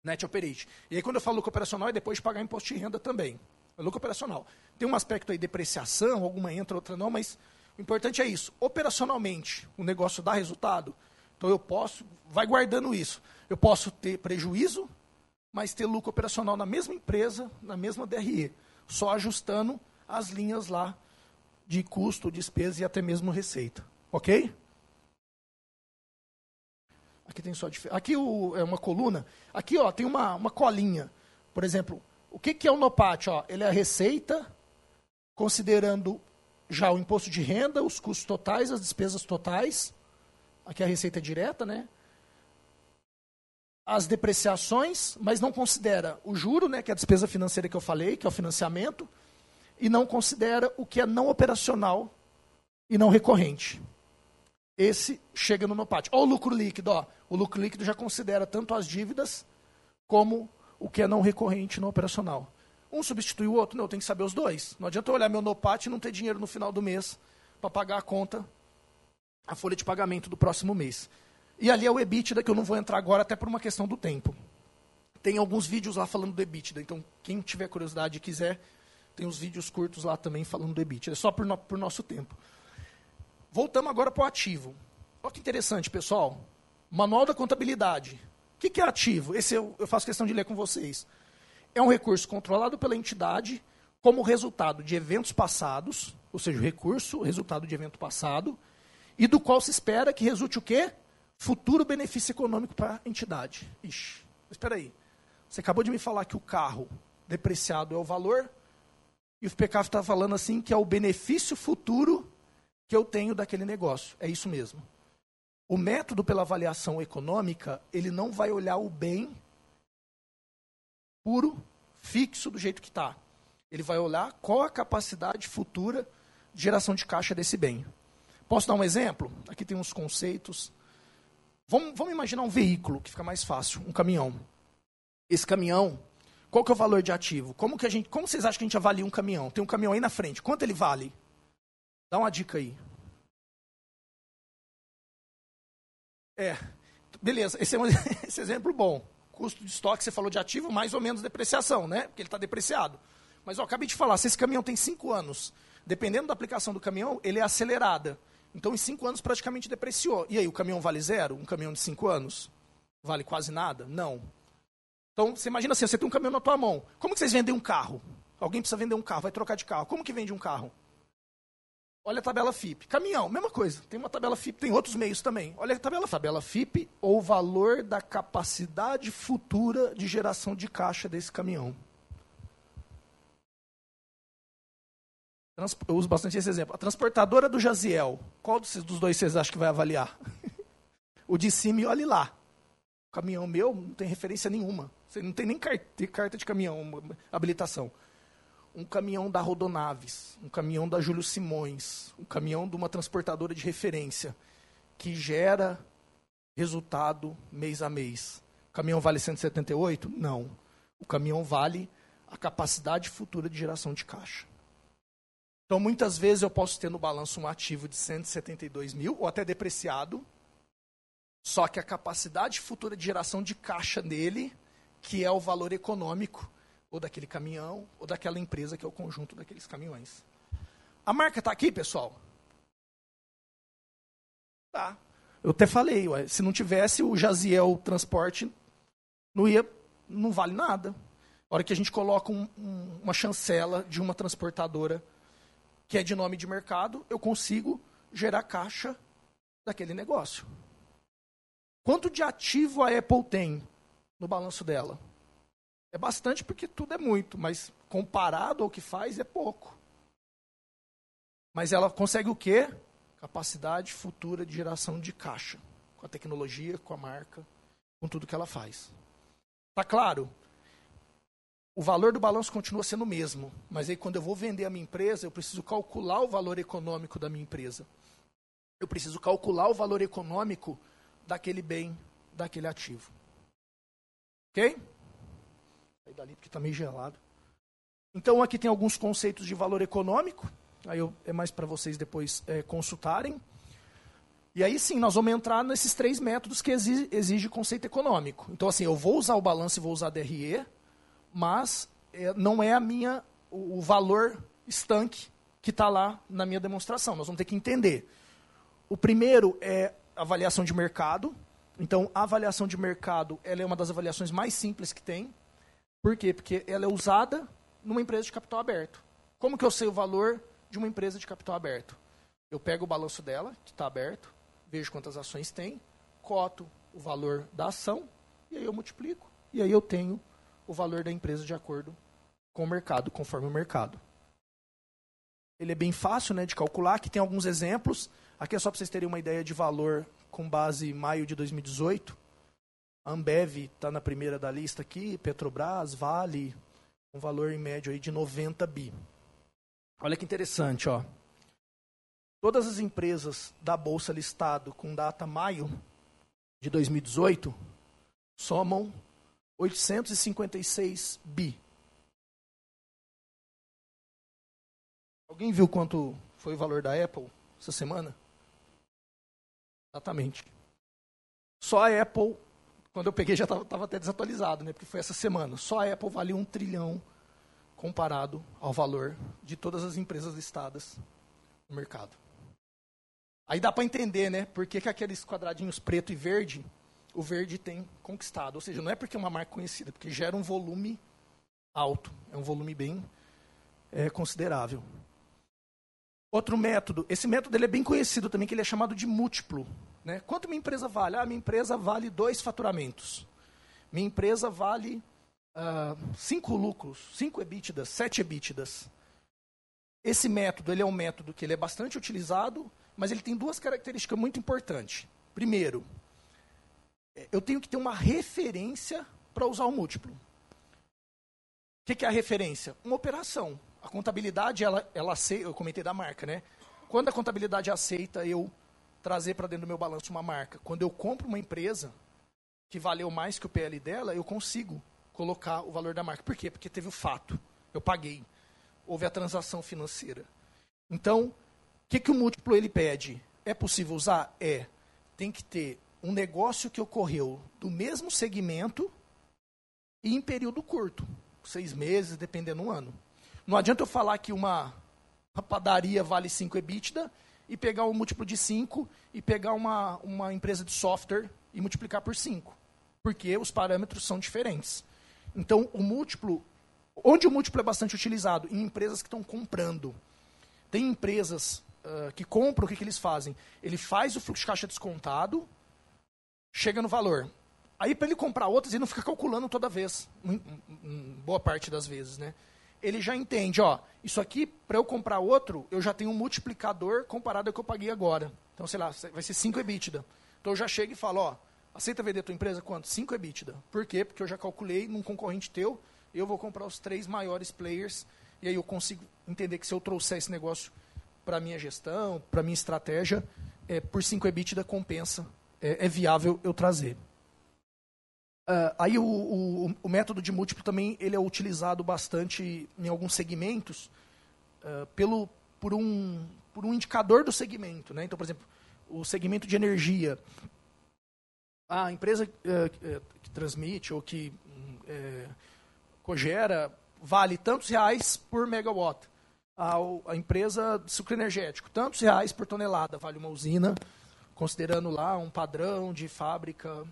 net operate. E aí quando eu falo lucro operacional é depois de pagar imposto de renda também. É lucro operacional. Tem um aspecto aí, depreciação, alguma entra, outra não, mas o importante é isso. Operacionalmente, o negócio dá resultado, então eu posso, vai guardando isso. Eu posso ter prejuízo, mas ter lucro operacional na mesma empresa, na mesma DRE, só ajustando as linhas lá de custo, despesa e até mesmo receita. Ok? Aqui tem só Aqui o, é uma coluna. Aqui ó, tem uma, uma colinha. Por exemplo, o que, que é o NOPAT? Ó, ele é a receita, considerando já o imposto de renda, os custos totais, as despesas totais. Aqui é a receita direta, né? As depreciações, mas não considera o juro, né, que é a despesa financeira que eu falei, que é o financiamento e não considera o que é não operacional e não recorrente. Esse chega no NOPAT. Olha o lucro líquido. Ó. O lucro líquido já considera tanto as dívidas como o que é não recorrente não operacional. Um substitui o outro? Não, eu tenho que saber os dois. Não adianta eu olhar meu NOPAT e não ter dinheiro no final do mês para pagar a conta, a folha de pagamento do próximo mês. E ali é o EBITDA, que eu não vou entrar agora, até por uma questão do tempo. Tem alguns vídeos lá falando do EBITDA, então quem tiver curiosidade e quiser, tem os vídeos curtos lá também falando do EBIT. É só por, no, por nosso tempo. Voltamos agora para o ativo. Olha que interessante, pessoal. Manual da contabilidade. O que, que é ativo? Esse eu, eu faço questão de ler com vocês. É um recurso controlado pela entidade como resultado de eventos passados, ou seja, o recurso, resultado de evento passado, e do qual se espera que resulte o quê? Futuro benefício econômico para a entidade. Ixi, espera aí. Você acabou de me falar que o carro depreciado é o valor, e o FPCAF está falando assim que é o benefício futuro que eu tenho daquele negócio. É isso mesmo. O método pela avaliação econômica, ele não vai olhar o bem puro, fixo, do jeito que está. Ele vai olhar qual a capacidade futura de geração de caixa desse bem. Posso dar um exemplo? Aqui tem uns conceitos. Vamos, vamos imaginar um veículo, que fica mais fácil, um caminhão. Esse caminhão, qual que é o valor de ativo? Como, que a gente, como vocês acham que a gente avalia um caminhão? Tem um caminhão aí na frente. Quanto ele vale? Dá uma dica aí. É, beleza. Esse é um esse exemplo bom. Custo de estoque, você falou de ativo, mais ou menos depreciação, né? Porque ele está depreciado. Mas eu acabei de falar, se esse caminhão tem cinco anos, dependendo da aplicação do caminhão, ele é acelerada. Então, em cinco anos, praticamente depreciou. E aí, o caminhão vale zero? Um caminhão de cinco anos? Vale quase nada? Não. Então, você imagina assim, você tem um caminhão na tua mão. Como que vocês vendem um carro? Alguém precisa vender um carro, vai trocar de carro. Como que vende um carro? Olha a tabela FIP. Caminhão, mesma coisa. Tem uma tabela FIP, tem outros meios também. Olha a tabela, tabela FIP ou o valor da capacidade futura de geração de caixa desse caminhão. Eu uso bastante esse exemplo. A transportadora do Jaziel, qual dos dois vocês acham que vai avaliar? o de cima e olhe lá. O caminhão meu não tem referência nenhuma. Você não tem nem carta de caminhão, habilitação. Um caminhão da Rodonaves, um caminhão da Júlio Simões, um caminhão de uma transportadora de referência, que gera resultado mês a mês. O caminhão vale 178? Não. O caminhão vale a capacidade futura de geração de caixa. Então, muitas vezes eu posso ter no balanço um ativo de 172 mil, ou até depreciado, só que a capacidade futura de geração de caixa dele que é o valor econômico ou daquele caminhão ou daquela empresa que é o conjunto daqueles caminhões. A marca está aqui, pessoal? Tá. Eu até falei, ué, se não tivesse o Jaziel Transporte, não ia, não vale nada. A hora que a gente coloca um, um, uma chancela de uma transportadora que é de nome de mercado, eu consigo gerar caixa daquele negócio. Quanto de ativo a Apple tem? no balanço dela. É bastante porque tudo é muito, mas comparado ao que faz é pouco. Mas ela consegue o quê? Capacidade futura de geração de caixa, com a tecnologia, com a marca, com tudo que ela faz. Tá claro? O valor do balanço continua sendo o mesmo, mas aí quando eu vou vender a minha empresa, eu preciso calcular o valor econômico da minha empresa. Eu preciso calcular o valor econômico daquele bem, daquele ativo. Ok? Sair dali porque está meio gelado. Então aqui tem alguns conceitos de valor econômico, Aí eu, é mais para vocês depois é, consultarem. E aí sim, nós vamos entrar nesses três métodos que exige, exige conceito econômico. Então, assim, eu vou usar o balanço e vou usar a DRE, mas é, não é a minha, o, o valor estanque que está lá na minha demonstração. Nós vamos ter que entender. O primeiro é avaliação de mercado. Então, a avaliação de mercado ela é uma das avaliações mais simples que tem. Por quê? Porque ela é usada numa empresa de capital aberto. Como que eu sei o valor de uma empresa de capital aberto? Eu pego o balanço dela, que está aberto, vejo quantas ações tem, coto o valor da ação, e aí eu multiplico, e aí eu tenho o valor da empresa de acordo com o mercado, conforme o mercado. Ele é bem fácil né, de calcular, aqui tem alguns exemplos. Aqui é só para vocês terem uma ideia de valor com base em maio de 2018. A Ambev está na primeira da lista aqui, Petrobras, Vale, um valor em médio aí de 90 bi. Olha que interessante, ó. Todas as empresas da Bolsa listado com data maio de 2018 somam 856 bi. Alguém viu quanto foi o valor da Apple essa semana? Exatamente. Só a Apple, quando eu peguei já estava até desatualizado, né? Porque foi essa semana. Só a Apple vale um trilhão comparado ao valor de todas as empresas listadas no mercado. Aí dá para entender, né? Por que, que aqueles quadradinhos preto e verde, o verde tem conquistado. Ou seja, não é porque é uma marca conhecida, porque gera um volume alto. É um volume bem é, considerável. Outro método, esse método ele é bem conhecido também, que ele é chamado de múltiplo. Né? Quanto minha empresa vale? Ah, minha empresa vale dois faturamentos. Minha empresa vale uh, cinco lucros, cinco EBITDAs, sete EBITDAs. Esse método ele é um método que ele é bastante utilizado mas ele tem duas características muito importantes. Primeiro, eu tenho que ter uma referência para usar o múltiplo. O que, que, é a referência? Uma operação. A contabilidade, ela, ela aceita, eu comentei da marca, né? Quando a contabilidade aceita eu trazer para dentro do meu balanço uma marca, quando eu compro uma empresa que valeu mais que o PL dela, eu consigo colocar o valor da marca. Por quê? Porque teve o fato. Eu paguei. Houve a transação financeira. Então, o que, que o múltiplo ele pede? É possível usar? É. Tem que ter um negócio que ocorreu do mesmo segmento e em período curto, seis meses, dependendo do ano. Não adianta eu falar que uma, uma padaria vale 5 EBITDA e pegar um múltiplo de 5 e pegar uma, uma empresa de software e multiplicar por 5. Porque os parâmetros são diferentes. Então, o múltiplo. Onde o múltiplo é bastante utilizado? Em empresas que estão comprando. Tem empresas uh, que compram, o que, que eles fazem? Ele faz o fluxo de caixa descontado, chega no valor. Aí, para ele comprar outras, ele não fica calculando toda vez, boa parte das vezes, né? Ele já entende, ó, isso aqui, para eu comprar outro, eu já tenho um multiplicador comparado ao que eu paguei agora. Então, sei lá, vai ser 5 EBITDA. Então, eu já chego e falo, ó, aceita vender tua empresa quanto? 5 EBITDA. Por quê? Porque eu já calculei num concorrente teu, eu vou comprar os três maiores players, e aí eu consigo entender que se eu trouxer esse negócio para minha gestão, para minha estratégia, é, por 5 EBITDA compensa, é, é, viável eu trazer. Uh, aí o, o, o, método de múltiplo também ele é utilizado bastante em alguns segmentos uh, pelo, por, um, por um indicador do segmento. Né? Então, por exemplo, o segmento de energia. A empresa uh, que transmite ou que cogera vale tantos reais por megawatt a, a empresa de sucro energético. Tantos reais por tonelada vale uma usina, considerando lá um padrão de fábrica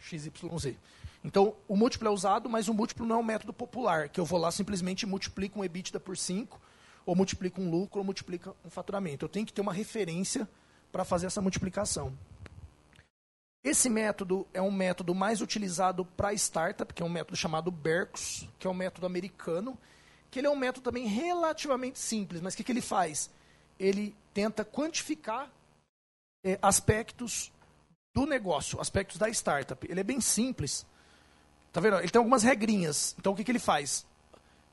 XYZ. Então, o múltiplo é usado, mas o múltiplo não é um método popular, que eu vou lá simplesmente multiplico um EBITDA por 5, ou multiplico um lucro, ou multiplico um faturamento. Eu tenho que ter uma referência para fazer essa multiplicação. Esse método é um método mais utilizado para startup, que é um método chamado BERCOS, que é um método americano, que ele é um método também relativamente simples, mas o que, que ele faz? Ele tenta quantificar é, aspectos do negócio, aspectos da startup. Ele é bem simples. Tá vendo? Ele tem algumas regrinhas. Então, o que, que ele faz?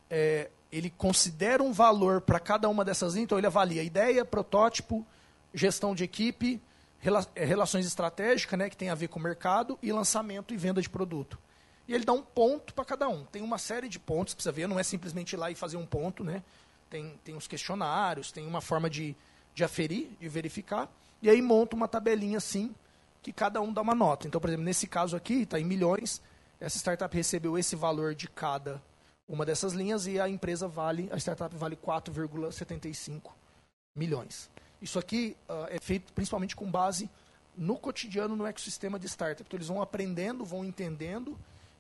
É, ele considera um valor para cada uma dessas então ele avalia ideia, protótipo, gestão de equipe, rela é, relações estratégicas, né, que tem a ver com o mercado, e lançamento e venda de produto e ele dá um ponto para cada um. Tem uma série de pontos, precisa ver, não é simplesmente ir lá e fazer um ponto, né? tem, tem os questionários, tem uma forma de, de aferir, de verificar, e aí monta uma tabelinha assim, que cada um dá uma nota. Então, por exemplo, nesse caso aqui, está em milhões, essa startup recebeu esse valor de cada uma dessas linhas e a empresa vale, a startup vale 4,75 milhões. Isso aqui uh, é feito principalmente com base no cotidiano, no ecossistema de startup. Então, eles vão aprendendo, vão entendendo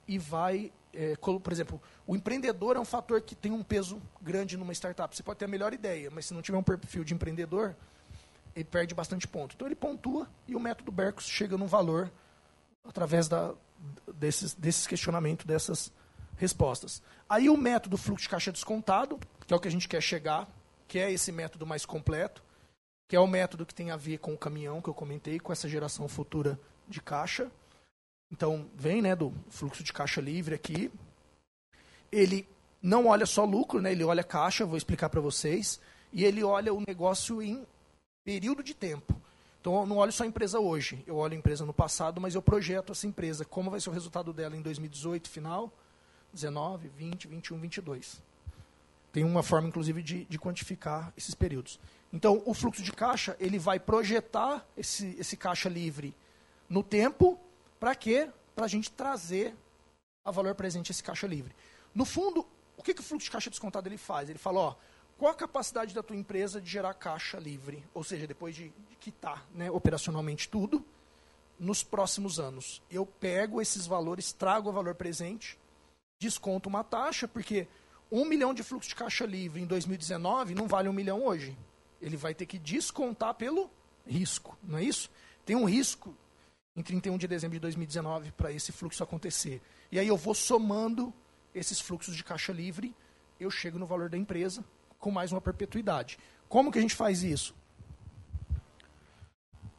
e vai, é, por exemplo, o empreendedor é um fator que tem um peso grande numa startup. Você pode ter a melhor ideia, mas se não tiver um perfil de empreendedor, ele perde bastante ponto. Então ele pontua e o método Bercos chega num valor através da, desses, desses questionamentos, dessas respostas. Aí o método fluxo de caixa descontado, que é o que a gente quer chegar, que é esse método mais completo, que é o método que tem a ver com o caminhão que eu comentei, com essa geração futura de caixa. Então, vem né, do fluxo de caixa livre aqui. Ele não olha só lucro, né, ele olha caixa, vou explicar para vocês. E ele olha o negócio em período de tempo. Então, eu não olho só a empresa hoje, eu olho a empresa no passado, mas eu projeto essa empresa, como vai ser o resultado dela em 2018, final, 19, 20, 21, 22. Tem uma forma, inclusive, de, de quantificar esses períodos. Então, o fluxo de caixa, ele vai projetar esse, esse caixa livre no tempo para quê? Para a gente trazer a valor presente esse caixa livre. No fundo, o que, que o fluxo de caixa descontado ele faz? Ele fala, ó, qual a capacidade da tua empresa de gerar caixa livre? Ou seja, depois de, quitar né, operacionalmente tudo, nos próximos anos. Eu pego esses valores, trago o valor presente, desconto uma taxa, porque um milhão de fluxo de caixa livre em 2019 não vale um milhão hoje. Ele vai ter que descontar pelo risco, não é isso? Tem um risco em 31 de dezembro de 2019 para esse fluxo acontecer. E aí eu vou somando esses fluxos de caixa livre, eu chego no valor da empresa com mais uma perpetuidade. Como que a gente faz isso?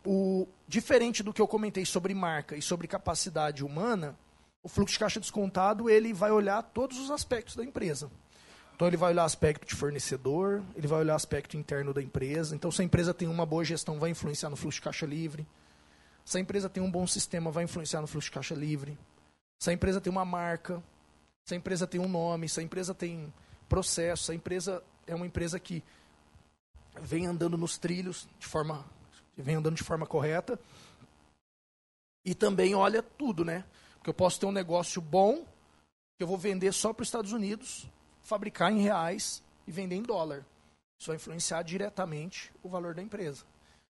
O, diferente do que eu comentei sobre marca e sobre capacidade humana, o fluxo de caixa descontado ele vai olhar todos os aspectos da empresa. Então ele vai olhar aspecto de fornecedor, ele vai olhar aspecto interno da empresa. Então se a empresa tem uma boa gestão, vai influenciar no fluxo de caixa livre. Se a empresa tem um bom sistema, vai influenciar no fluxo de caixa livre. Se a empresa tem uma marca, se a empresa tem um nome, se a empresa tem processo, se a empresa é uma empresa que vem andando nos trilhos de forma vem andando de forma correta. E também olha tudo, né? Porque eu posso ter um negócio bom que eu vou vender só para os Estados Unidos, fabricar em reais e vender em dólar. Isso vai influenciar diretamente o valor da empresa.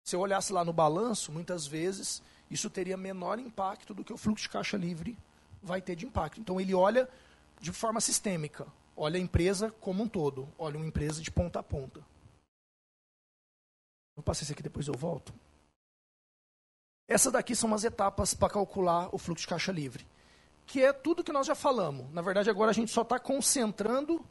Se eu olhasse lá no balanço, muitas vezes isso teria menor impacto do que o fluxo de caixa livre vai ter de impacto. Então ele olha de forma sistêmica, olha a empresa como um todo, olha uma empresa de ponta a ponta. Vou passar isso aqui, depois eu volto. Essas daqui são as etapas para calcular o fluxo de caixa livre, que é tudo que nós já falamos. Na verdade, agora a gente só está concentrando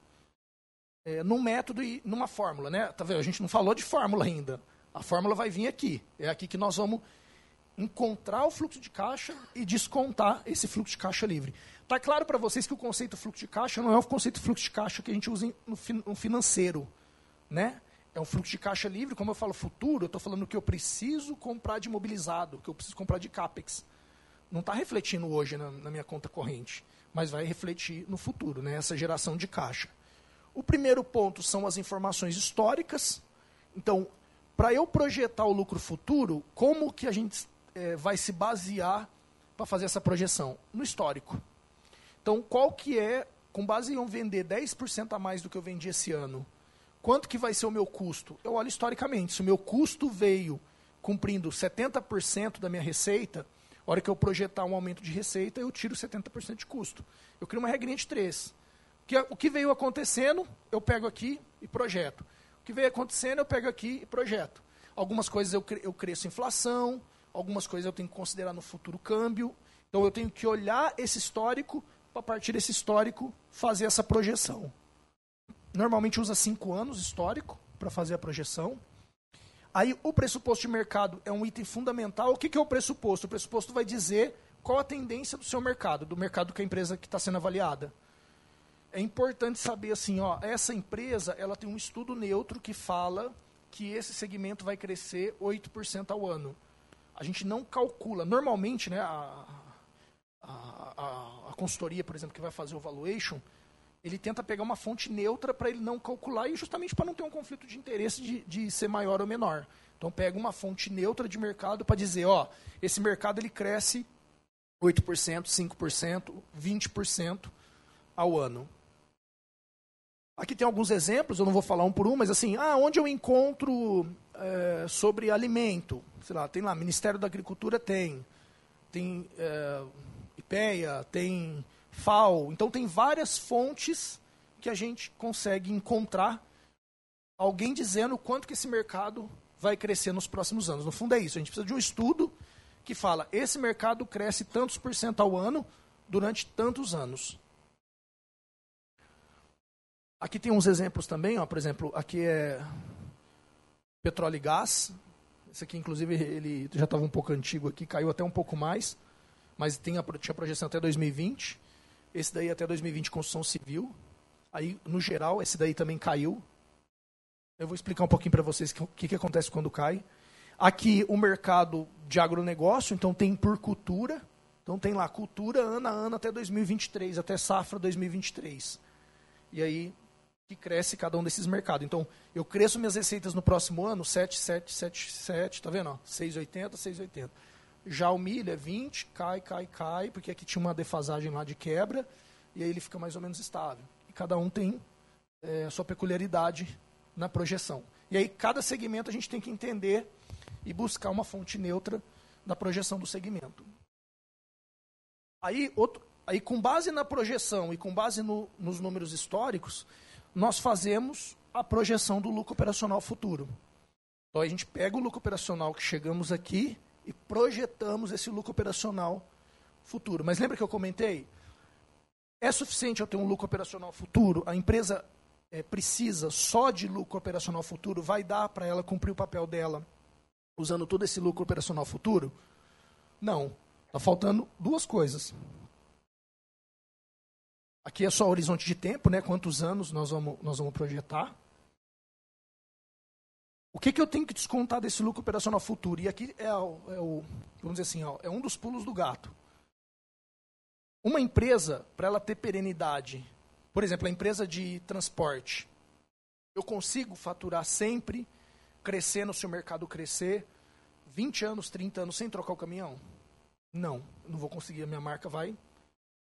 é, num método e numa fórmula. Né? Tá vendo? A gente não falou de fórmula ainda. A fórmula vai vir aqui. É aqui que nós vamos encontrar o fluxo de caixa e descontar esse fluxo de caixa livre. Está claro para vocês que o conceito fluxo de caixa não é o conceito fluxo de caixa que a gente usa no, financeiro. Né? É um fluxo de caixa livre, como eu falo futuro, eu estou falando que eu preciso comprar de imobilizado, que eu preciso comprar de CAPEX. Não está refletindo hoje na, na, minha conta corrente, mas vai refletir no futuro, né? essa geração de caixa. O primeiro ponto são as informações históricas. Então, para eu projetar o lucro futuro, como que a gente é, vai se basear para fazer essa projeção? No histórico. Então, qual que é, com base em eu vender 10% a mais do que eu vendi esse ano, quanto que vai ser o meu custo? Eu olho historicamente. Se o meu custo veio cumprindo 70% da minha receita, a hora que eu projetar um aumento de receita, eu tiro 70% de custo. Eu crio uma regrinha de três. O que veio acontecendo, eu pego aqui e projeto que veio acontecendo, eu pego aqui e projeto. Algumas coisas eu, eu cresço inflação, algumas coisas eu tenho que considerar no futuro câmbio. Então eu tenho que olhar esse histórico, para partir desse histórico, fazer essa projeção. Normalmente usa cinco anos histórico para fazer a projeção. Aí o pressuposto de mercado é um item fundamental. O que, que é o pressuposto? O pressuposto vai dizer qual a tendência do seu mercado, do mercado que a empresa que está sendo avaliada é importante saber assim, ó, essa empresa ela tem um estudo neutro que fala que esse segmento vai crescer 8% ao ano. A gente não calcula, normalmente, né, a, a, a, a, consultoria, por exemplo, que vai fazer o valuation, ele tenta pegar uma fonte neutra para ele não calcular e justamente para não ter um conflito de interesse de, de ser maior ou menor. Então pega uma fonte neutra de mercado para dizer, ó, esse mercado ele cresce 8%, 5%, 20% ao ano. Aqui tem alguns exemplos, eu não vou falar um por um, mas assim, ah, onde eu encontro é, sobre alimento? Sei lá, tem lá, Ministério da Agricultura tem, tem é, IPEA, tem FAO. Então tem várias fontes que a gente consegue encontrar alguém dizendo quanto que esse mercado vai crescer nos próximos anos. No fundo é isso, a gente precisa de um estudo que fala, esse mercado cresce tantos por cento ao ano durante tantos anos. Aqui tem uns exemplos também, ó, por exemplo, aqui é petróleo e gás. Esse aqui, inclusive, ele já estava um pouco antigo aqui, caiu até um pouco mais, mas tem a, tinha projeção até 2020. Esse daí até 2020, construção civil. Aí, no geral, esse daí também caiu. Eu vou explicar um pouquinho para vocês o que, que acontece quando cai. Aqui, o mercado de agronegócio, então tem por cultura. Então tem lá cultura ano a ano até 2023, até safra 2023. E aí que cresce cada um desses mercados. Então, eu cresço minhas receitas no próximo ano, 7, 7, 7, 7, tá vendo? 6,80, 6,80. Já o milho é 20, cai, cai, cai, porque aqui tinha uma defasagem lá de quebra, e aí ele fica mais ou menos estável. E cada um tem é, a sua peculiaridade na projeção. E aí, cada segmento a gente tem que entender e buscar uma fonte neutra da projeção do segmento. Aí, outro, aí com base na projeção e com base no, nos números históricos, nós fazemos a projeção do lucro operacional futuro. Então a gente pega o lucro operacional que chegamos aqui e projetamos esse lucro operacional futuro. Mas lembra que eu comentei? É suficiente eu ter um lucro operacional futuro? A empresa é, precisa só de lucro operacional futuro? Vai dar para ela cumprir o papel dela usando todo esse lucro operacional futuro? Não. Está faltando duas coisas. Aqui é só horizonte de tempo, né? Quantos anos nós vamos, nós vamos projetar. O que, que eu tenho que descontar desse lucro operacional futuro? E aqui é o, é o vamos dizer assim, ó, é um dos pulos do gato. Uma empresa, para ela ter perenidade, por exemplo, a empresa de transporte, eu consigo faturar sempre, crescendo se o mercado crescer, 20 anos, 30 anos sem trocar o caminhão? Não, não vou conseguir, a minha marca vai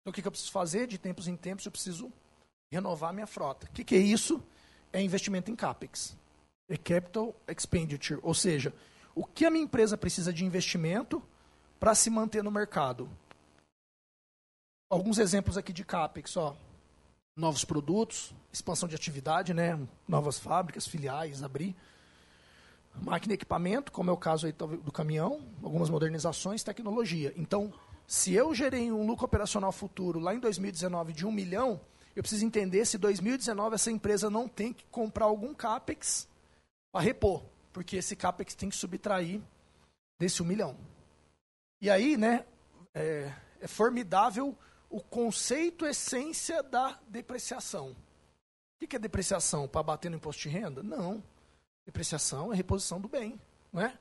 então, o que, que eu preciso fazer? De tempos em tempos, eu preciso renovar minha frota. O que, que é isso? É investimento em CAPEX. É Capital Expenditure. Ou seja, o que a minha empresa precisa de investimento para se manter no mercado. Alguns exemplos aqui de CAPEX. Ó. Novos produtos, expansão de atividade, né? novas fábricas, filiais, abrir. Máquina e equipamento, como é o caso aí do caminhão, algumas modernizações, tecnologia. Então, se eu gerei um lucro operacional futuro lá em 2019 de um milhão, eu preciso entender se em 2019 essa empresa não tem que comprar algum CAPEX para repor, porque esse CAPEX tem que subtrair desse um milhão. E aí, né, é, é formidável o conceito essência da depreciação. O que é depreciação? Para bater no imposto de renda? Não. Depreciação é reposição do bem. Não é?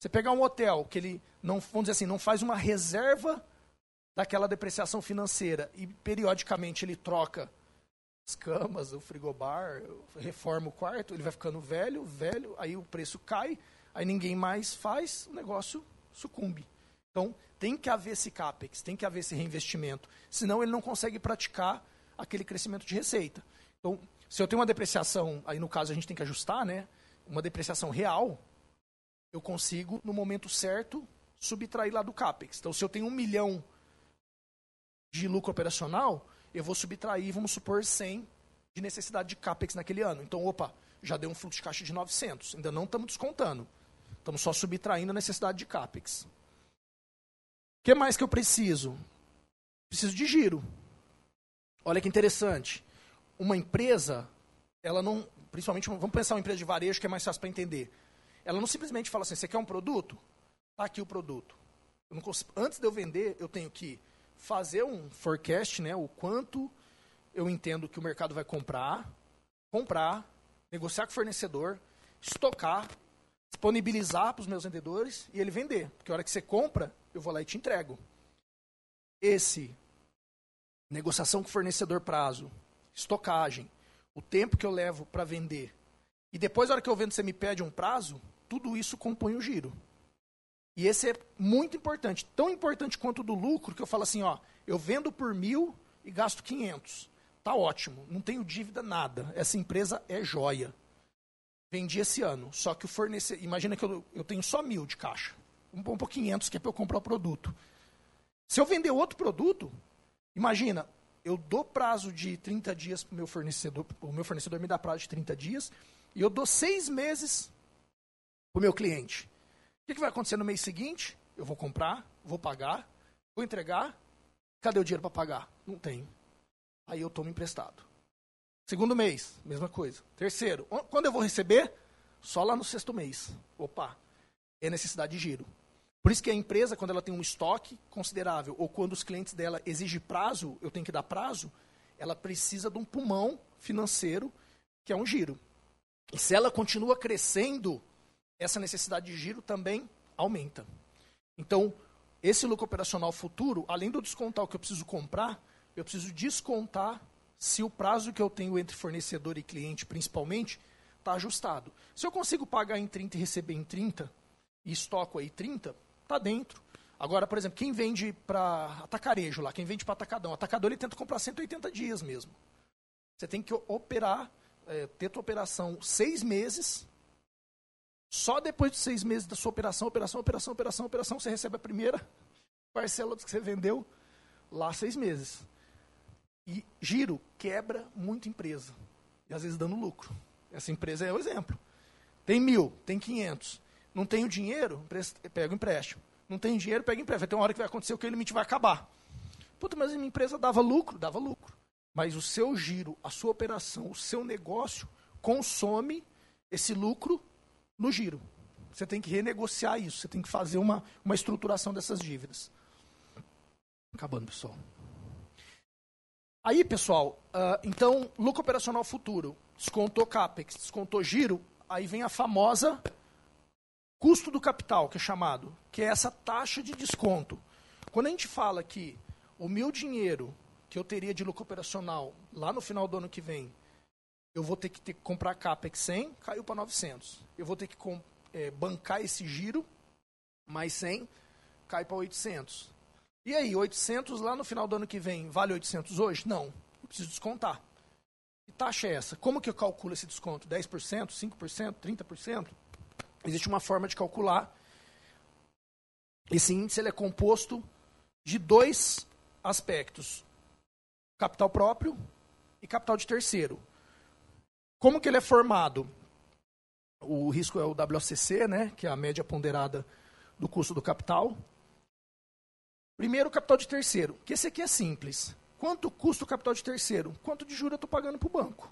Você pegar um hotel que ele não, vamos dizer assim, não faz uma reserva daquela depreciação financeira e periodicamente ele troca as camas, o frigobar, reforma o quarto, ele vai ficando velho, velho, aí o preço cai, aí ninguém mais faz, o negócio sucumbe. Então, tem que haver esse capex, tem que haver esse reinvestimento, senão ele não consegue praticar aquele crescimento de receita. Então, se eu tenho uma depreciação, aí no caso a gente tem que ajustar, né? Uma depreciação real, eu consigo, no momento certo, subtrair lá do CAPEX. Então, se eu tenho um milhão de lucro operacional, eu vou subtrair, vamos supor, 100 de necessidade de CAPEX naquele ano. Então, opa, já deu um fluxo de caixa de 900. Ainda não estamos descontando. Estamos só subtraindo a necessidade de CAPEX. O que mais que eu preciso? Preciso de giro. Olha que interessante. Uma empresa, ela não. Principalmente, vamos pensar uma empresa de varejo que é mais fácil para entender. Ela não simplesmente fala assim: você quer um produto? Está aqui o produto. Consigo, antes de eu vender, eu tenho que fazer um forecast, né, o quanto eu entendo que o mercado vai comprar, comprar, negociar com o fornecedor, estocar, disponibilizar para os meus vendedores e ele vender. Porque a hora que você compra, eu vou lá e te entrego. Esse negociação com o fornecedor prazo, estocagem, o tempo que eu levo para vender, e depois, na hora que eu vendo, você me pede um prazo, tudo isso compõe o giro. E esse é muito importante, tão importante quanto o do lucro, que eu falo assim, ó, eu vendo por mil e gasto 500. Tá ótimo, não tenho dívida nada. Essa empresa é joia. Vendi esse ano, só que o fornecedor, imagina que eu, eu tenho só mil de caixa, um pouco 500 que é para eu comprar o produto. Se eu vender outro produto, imagina, eu dou prazo de 30 dias para o meu fornecedor, o meu fornecedor me dá prazo de 30 dias, e eu dou seis meses para o meu cliente. O que, que vai acontecer no mês seguinte? Eu vou comprar, vou pagar, vou entregar. Cadê o dinheiro para pagar? Não tenho. Aí eu tomo emprestado. Segundo mês, mesma coisa. Terceiro, quando eu vou receber? Só lá no sexto mês. Opa, é necessidade de giro. Por isso que a empresa, quando ela tem um estoque considerável, ou quando os clientes dela exigem prazo, eu tenho que dar prazo, ela precisa de um pulmão financeiro, que é um giro. E se ela continua crescendo, essa necessidade de giro também aumenta. Então, esse lucro operacional futuro, além do descontar o que eu preciso comprar, eu preciso descontar se o prazo que eu tenho entre fornecedor e cliente, principalmente, está ajustado. Se eu consigo pagar em 30 e receber em 30, e estoco aí 30, está dentro. Agora, por exemplo, quem vende para atacarejo lá, quem vende para atacadão, atacador ele tenta comprar 180 dias mesmo. Você tem que operar, é, ter tua operação seis meses. Só depois de seis meses da sua operação, operação, operação, operação, operação, você recebe a primeira parcela que você vendeu lá seis meses. E giro quebra muito empresa. E às vezes dando lucro. Essa empresa é o exemplo. Tem mil, tem quinhentos. Não tenho dinheiro, pega o empréstimo. Não tenho dinheiro, pega empréstimo. Vai ter uma hora que vai acontecer o que o limite vai acabar. Puta, mas a minha empresa dava lucro? Dava lucro. Mas o seu giro, a sua operação, o seu negócio consome esse lucro no giro. Você tem que renegociar isso, você tem que fazer uma, uma estruturação dessas dívidas. Acabando, pessoal. Aí, pessoal, uh, então, lucro operacional futuro, descontou CAPEX, descontou giro, aí vem a famosa custo do capital, que é chamado, que é essa taxa de desconto. Quando a gente fala que o meu dinheiro que eu teria de lucro operacional lá no final do ano que vem, eu vou ter que, ter que comprar CAPEX 100, caiu para 900. Eu vou ter que é, bancar esse giro, mais 100, cai para 800. E aí, 800 lá no final do ano que vem, vale 800 hoje? Não, eu preciso descontar. Que taxa é essa? Como que eu calculo esse desconto? 10%, 5%, 30%? Existe uma forma de calcular. Esse índice ele é composto de dois aspectos: capital próprio e capital de terceiro. Como que ele é formado? O risco é o WCC, né, que é a média ponderada do custo do capital. Primeiro, capital de terceiro, que esse aqui é simples. Quanto custa o capital de terceiro? Quanto de juros eu estou pagando para o banco?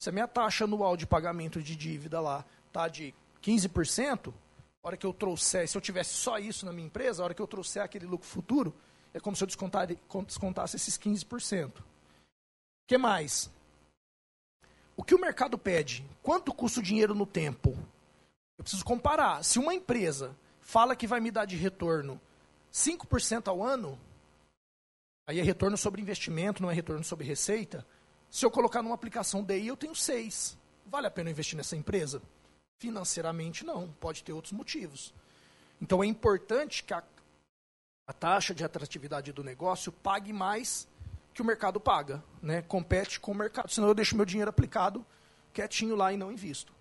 Se a minha taxa anual de pagamento de dívida lá está de 15%, a hora que eu trouxer, se eu tivesse só isso na minha empresa, a hora que eu trouxer aquele lucro futuro, é como se eu descontasse esses 15%. O que mais? O que o mercado pede? Quanto custa o dinheiro no tempo? Eu preciso comparar. Se uma empresa fala que vai me dar de retorno 5% ao ano, aí é retorno sobre investimento, não é retorno sobre receita. Se eu colocar numa aplicação DI, eu tenho 6. Vale a pena investir nessa empresa? Financeiramente, não. Pode ter outros motivos. Então, é importante que a, a taxa de atratividade do negócio pague mais que o mercado paga. Né? Compete com o mercado. Senão, eu deixo meu dinheiro aplicado quietinho lá e não invisto.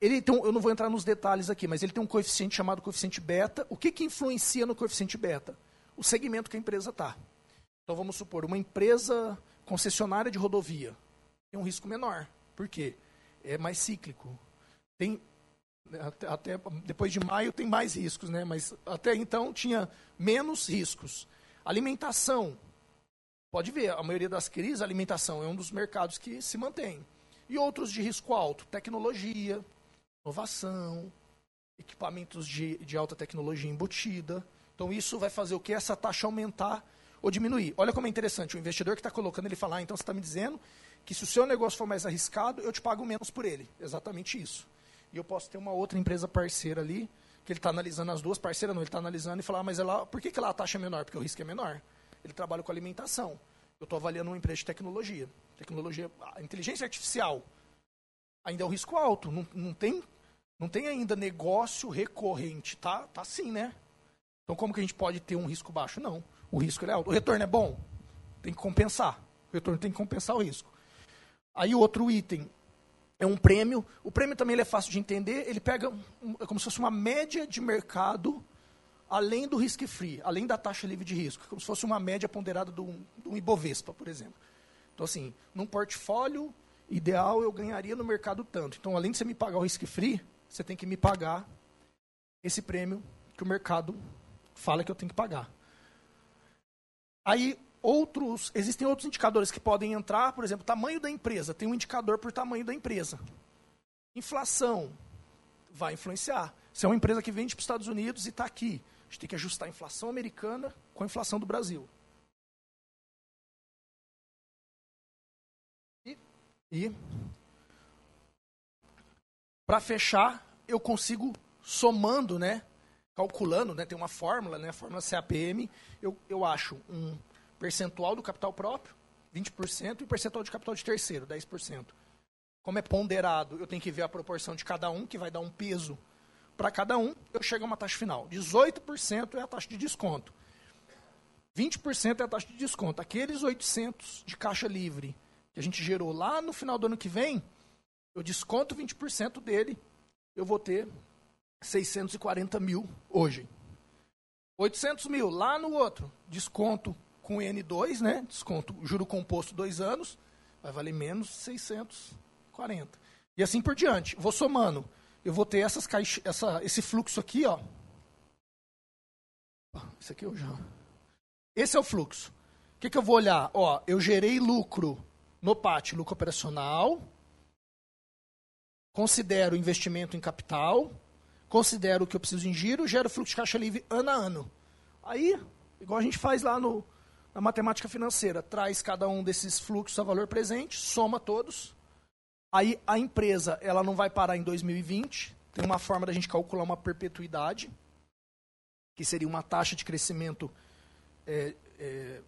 Ele tem, eu não vou entrar nos detalhes aqui, mas ele tem um coeficiente chamado coeficiente beta. O que, que influencia no coeficiente beta? O segmento que a empresa está. Então, vamos supor, uma empresa concessionária de rodovia tem um risco menor. Por quê? É mais cíclico tem até, até, depois de maio tem mais riscos, né? Mas até então tinha menos riscos. Alimentação, pode ver, a maioria das crises, a alimentação é um dos mercados que se mantém. E outros de risco alto, tecnologia, inovação, equipamentos de, de alta tecnologia embutida. Então isso vai fazer o que? Essa taxa aumentar ou diminuir. Olha como é interessante, o investidor que está colocando, ele fala, ah, então você está me dizendo que se o seu negócio for mais arriscado, eu te pago menos por ele. Exatamente isso. E eu posso ter uma outra empresa parceira ali, que ele está analisando as duas parceiras, não, ele está analisando e falar, ah, mas ela, por que, que ela a taxa é menor? Porque o risco é menor. Ele trabalha com alimentação. Eu estou avaliando uma empresa de tecnologia. Tecnologia, inteligência artificial ainda é um risco alto. Não, não, tem, não tem ainda negócio recorrente. Tá, tá sim, né? Então, como que a gente pode ter um risco baixo? Não. O risco é alto. O retorno é bom? Tem que compensar. O retorno tem que compensar o risco. Aí, outro item é um prêmio. O prêmio também é fácil de entender. Ele pega, um, é como se fosse uma média de mercado além do risk free, além da taxa livre de risco, como se fosse uma média ponderada do, do Ibovespa, por exemplo. Então, assim, num portfólio ideal eu ganharia no mercado tanto. Então, além de você me pagar o risk free, você tem que me pagar esse prêmio que o mercado fala que eu tenho que pagar. Aí, outros, existem outros indicadores que podem entrar, por exemplo, tamanho da empresa. Tem um indicador por tamanho da empresa. Inflação vai influenciar. Se é uma empresa que vende para os Estados Unidos e está aqui, gente tem que ajustar a inflação americana com a inflação do Brasil. E, e para fechar, eu consigo somando, né, calculando, né, tem uma fórmula, né, a fórmula CAPM, eu, eu acho um percentual do capital próprio, 20%, e percentual de capital de terceiro, 10%. Como é ponderado, eu tenho que ver a proporção de cada um, que vai dar um peso para cada um, eu chego a uma taxa final. 18% é a taxa de desconto. 20% é a taxa de desconto. Aqueles 800 de caixa livre que a gente gerou lá no final do ano que vem, eu desconto 20% dele, eu vou ter 640 mil hoje. 800 mil lá no outro, desconto com N2, né? Desconto juro composto dois anos, vai valer menos 640. E assim por diante. Vou somando. Eu vou ter essas caixas, essa, esse fluxo aqui, ó. Esse aqui eu já. Esse é o fluxo. O que, que eu vou olhar? Ó, eu gerei lucro no PAT, lucro operacional. Considero investimento em capital considero o que eu preciso em giro, gero fluxo de caixa livre ano a ano. Aí, igual a gente faz lá no, na matemática financeira, traz cada um desses fluxos a valor presente, soma todos. Aí a empresa ela não vai parar em 2020. Tem uma forma da gente calcular uma perpetuidade, que seria uma taxa de crescimento é, é,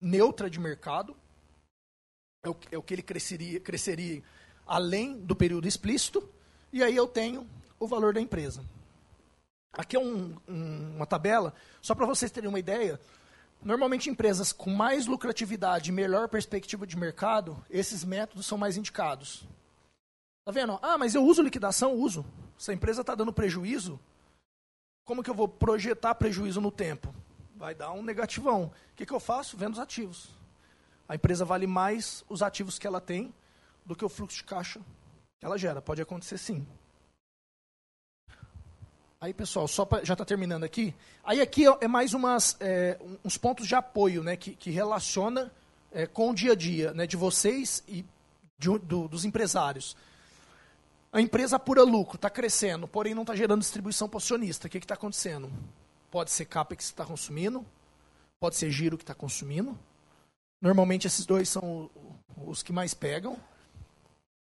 neutra de mercado. É o, é o que ele cresceria, cresceria além do período explícito. E aí eu tenho o valor da empresa. Aqui é um, um, uma tabela, só para vocês terem uma ideia. Normalmente, empresas com mais lucratividade e melhor perspectiva de mercado, esses métodos são mais indicados. Tá vendo? Ah, mas eu uso liquidação? Uso. Se a empresa está dando prejuízo, como que eu vou projetar prejuízo no tempo? Vai dar um negativão. O que, que eu faço? Vendo os ativos. A empresa vale mais os ativos que ela tem do que o fluxo de caixa que ela gera. Pode acontecer sim. Aí, pessoal, só pra, já está terminando aqui. Aí aqui é mais umas, é, uns pontos de apoio, né, que, que relaciona é, com o dia a dia, né, de vocês e de, do, dos empresários. A empresa pura lucro, está crescendo, porém não está gerando distribuição para o acionista. O que está acontecendo? Pode ser CAPEX que está consumindo, pode ser giro que está consumindo. Normalmente esses dois são os que mais pegam.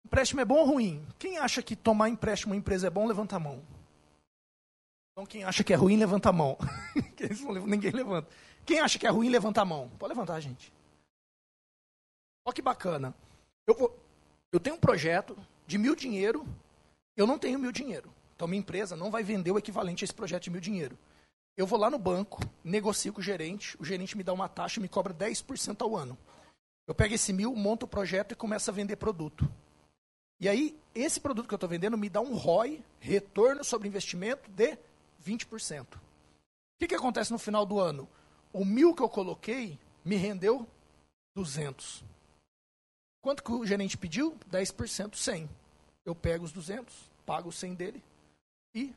Empréstimo é bom ou ruim? Quem acha que tomar empréstimo uma empresa é bom, levanta a mão. Então quem acha que é ruim, levanta a mão. Ninguém levanta. Quem acha que é ruim, levanta a mão. Pode levantar, gente. Olha que bacana. Eu, vou, eu tenho um projeto de mil dinheiro, eu não tenho mil dinheiro. Então minha empresa não vai vender o equivalente a esse projeto de mil dinheiro. Eu vou lá no banco, negocio com o gerente, o gerente me dá uma taxa e me cobra 10% ao ano. Eu pego esse mil, monto o projeto e começo a vender produto. E aí, esse produto que eu estou vendendo me dá um ROI, retorno sobre investimento, de 20%. O que, que acontece no final do ano? O mil que eu coloquei me rendeu 200. Quanto que o gerente pediu? 10%, 100. Eu pego os 200, pago os 100 dele e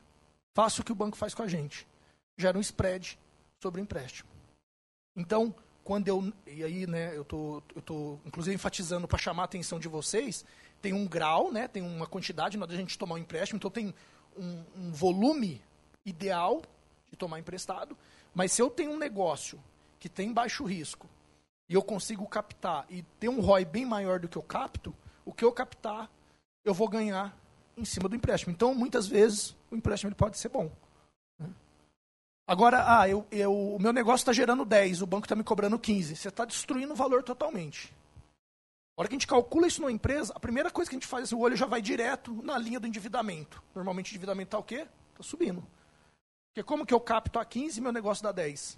faço o que o banco faz com a gente. Gera um spread sobre o empréstimo. Então, quando eu. E aí, né, eu tô, eu tô inclusive enfatizando para chamar a atenção de vocês, tem um grau, né, tem uma quantidade na hora de a gente tomar um empréstimo, então tem um, um volume ideal de tomar emprestado, mas se eu tenho um negócio que tem baixo risco e eu consigo captar e ter um ROI bem maior do que eu capto, o que eu captar, eu vou ganhar em cima do empréstimo. Então, muitas vezes, o empréstimo ele pode ser bom. Né? Agora, ah, eu, eu, o meu negócio está gerando 10, o banco está me cobrando 15. Você está destruindo o valor totalmente. A hora que a gente calcula isso numa empresa, a primeira coisa que a gente faz, o olho já vai direto na linha do endividamento. Normalmente o endividamento está o quê? Está subindo. Porque como que eu capto a 15 e meu negócio dá 10?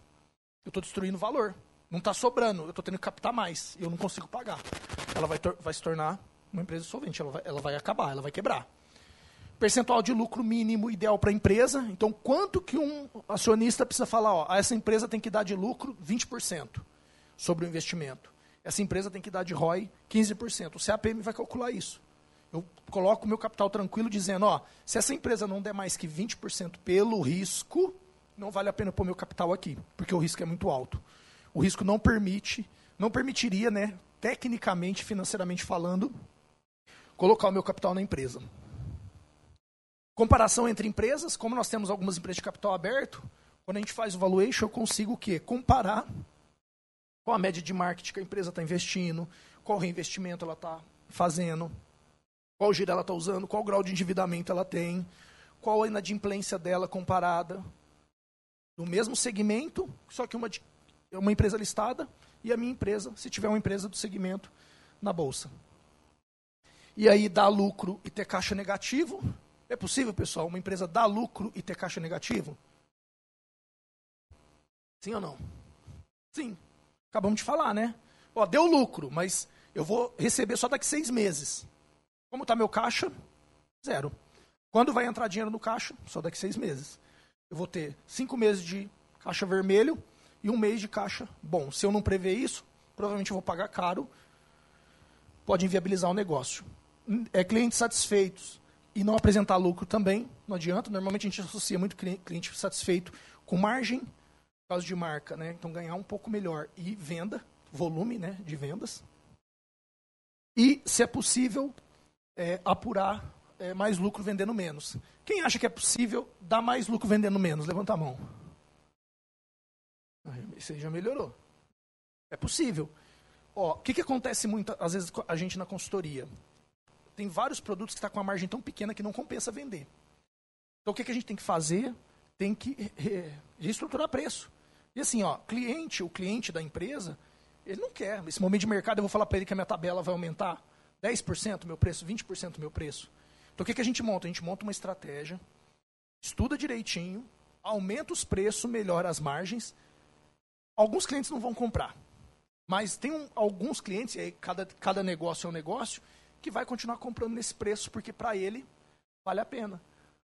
Eu estou destruindo o valor. Não está sobrando, eu estou tendo que captar mais. Eu não consigo pagar. Ela vai, vai se tornar uma empresa insolvente, ela vai, ela vai acabar, ela vai quebrar. Percentual de lucro mínimo ideal para a empresa. Então, quanto que um acionista precisa falar? Ó, essa empresa tem que dar de lucro 20% sobre o investimento. Essa empresa tem que dar de ROI 15%. O CAPM vai calcular isso. Eu coloco o meu capital tranquilo dizendo, ó, se essa empresa não der mais que 20% pelo risco, não vale a pena pôr meu capital aqui, porque o risco é muito alto. O risco não permite, não permitiria, né, tecnicamente, financeiramente falando, colocar o meu capital na empresa. Comparação entre empresas, como nós temos algumas empresas de capital aberto, quando a gente faz o valuation, eu consigo o quê? Comparar qual a média de marketing que a empresa está investindo, qual reinvestimento ela está fazendo, qual giro ela está usando, qual grau de endividamento ela tem, qual a inadimplência dela comparada. No mesmo segmento, só que uma, uma empresa listada e a minha empresa, se tiver uma empresa do segmento na bolsa. E aí dar lucro e ter caixa negativo. É possível, pessoal, uma empresa dar lucro e ter caixa negativo? Sim ou não? Sim. Acabamos de falar, né? Ó, deu lucro, mas eu vou receber só daqui seis meses. Como está meu caixa? Zero. Quando vai entrar dinheiro no caixa? Só daqui seis meses. Eu vou ter cinco meses de caixa vermelho e um mês de caixa bom. Se eu não prever isso, provavelmente eu vou pagar caro. Pode inviabilizar o negócio. É, clientes satisfeitos e não apresentar lucro também, não adianta. Normalmente a gente associa muito cliente satisfeito com margem caso de marca, né? Então ganhar um pouco melhor e venda, volume, né, de vendas. E, se é possível, é, apurar é, mais lucro vendendo menos. Quem acha que é possível dar mais lucro vendendo menos? Levanta a mão. Isso aí já melhorou. É possível. O que, que acontece muito, às vezes, com a gente na consultoria? Tem vários produtos que estão tá com uma margem tão pequena que não compensa vender. Então, o que, que a gente tem que fazer? Tem que reestruturar preço. E assim, ó, cliente, o cliente da empresa, ele não quer. Nesse momento de mercado, eu vou falar para ele que a minha tabela vai aumentar 10% meu preço, 20% meu preço. Então, o que, que a gente monta? A gente monta uma estratégia, estuda direitinho, aumenta os preços, melhora as margens. Alguns clientes não vão comprar. Mas tem um, alguns clientes, e aí cada, cada negócio é um negócio, que vai continuar comprando nesse preço, porque para ele vale a pena.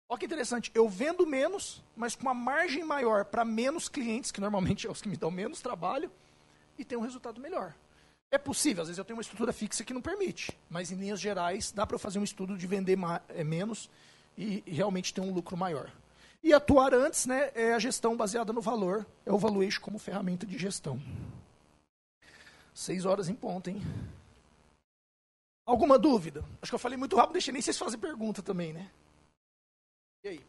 Olha que interessante, eu vendo menos, mas com uma margem maior para menos clientes, que normalmente é os que me dão menos trabalho, e tem um resultado melhor. É possível, às vezes eu tenho uma estrutura fixa que não permite, mas em linhas gerais dá para fazer um estudo de vender é, menos e realmente ter um lucro maior. E atuar antes né, é a gestão baseada no valor, é o valuation como ferramenta de gestão. Seis horas em ponto, hein? Alguma dúvida? Acho que eu falei muito rápido, deixei nem vocês fazerem pergunta também, né? E aí?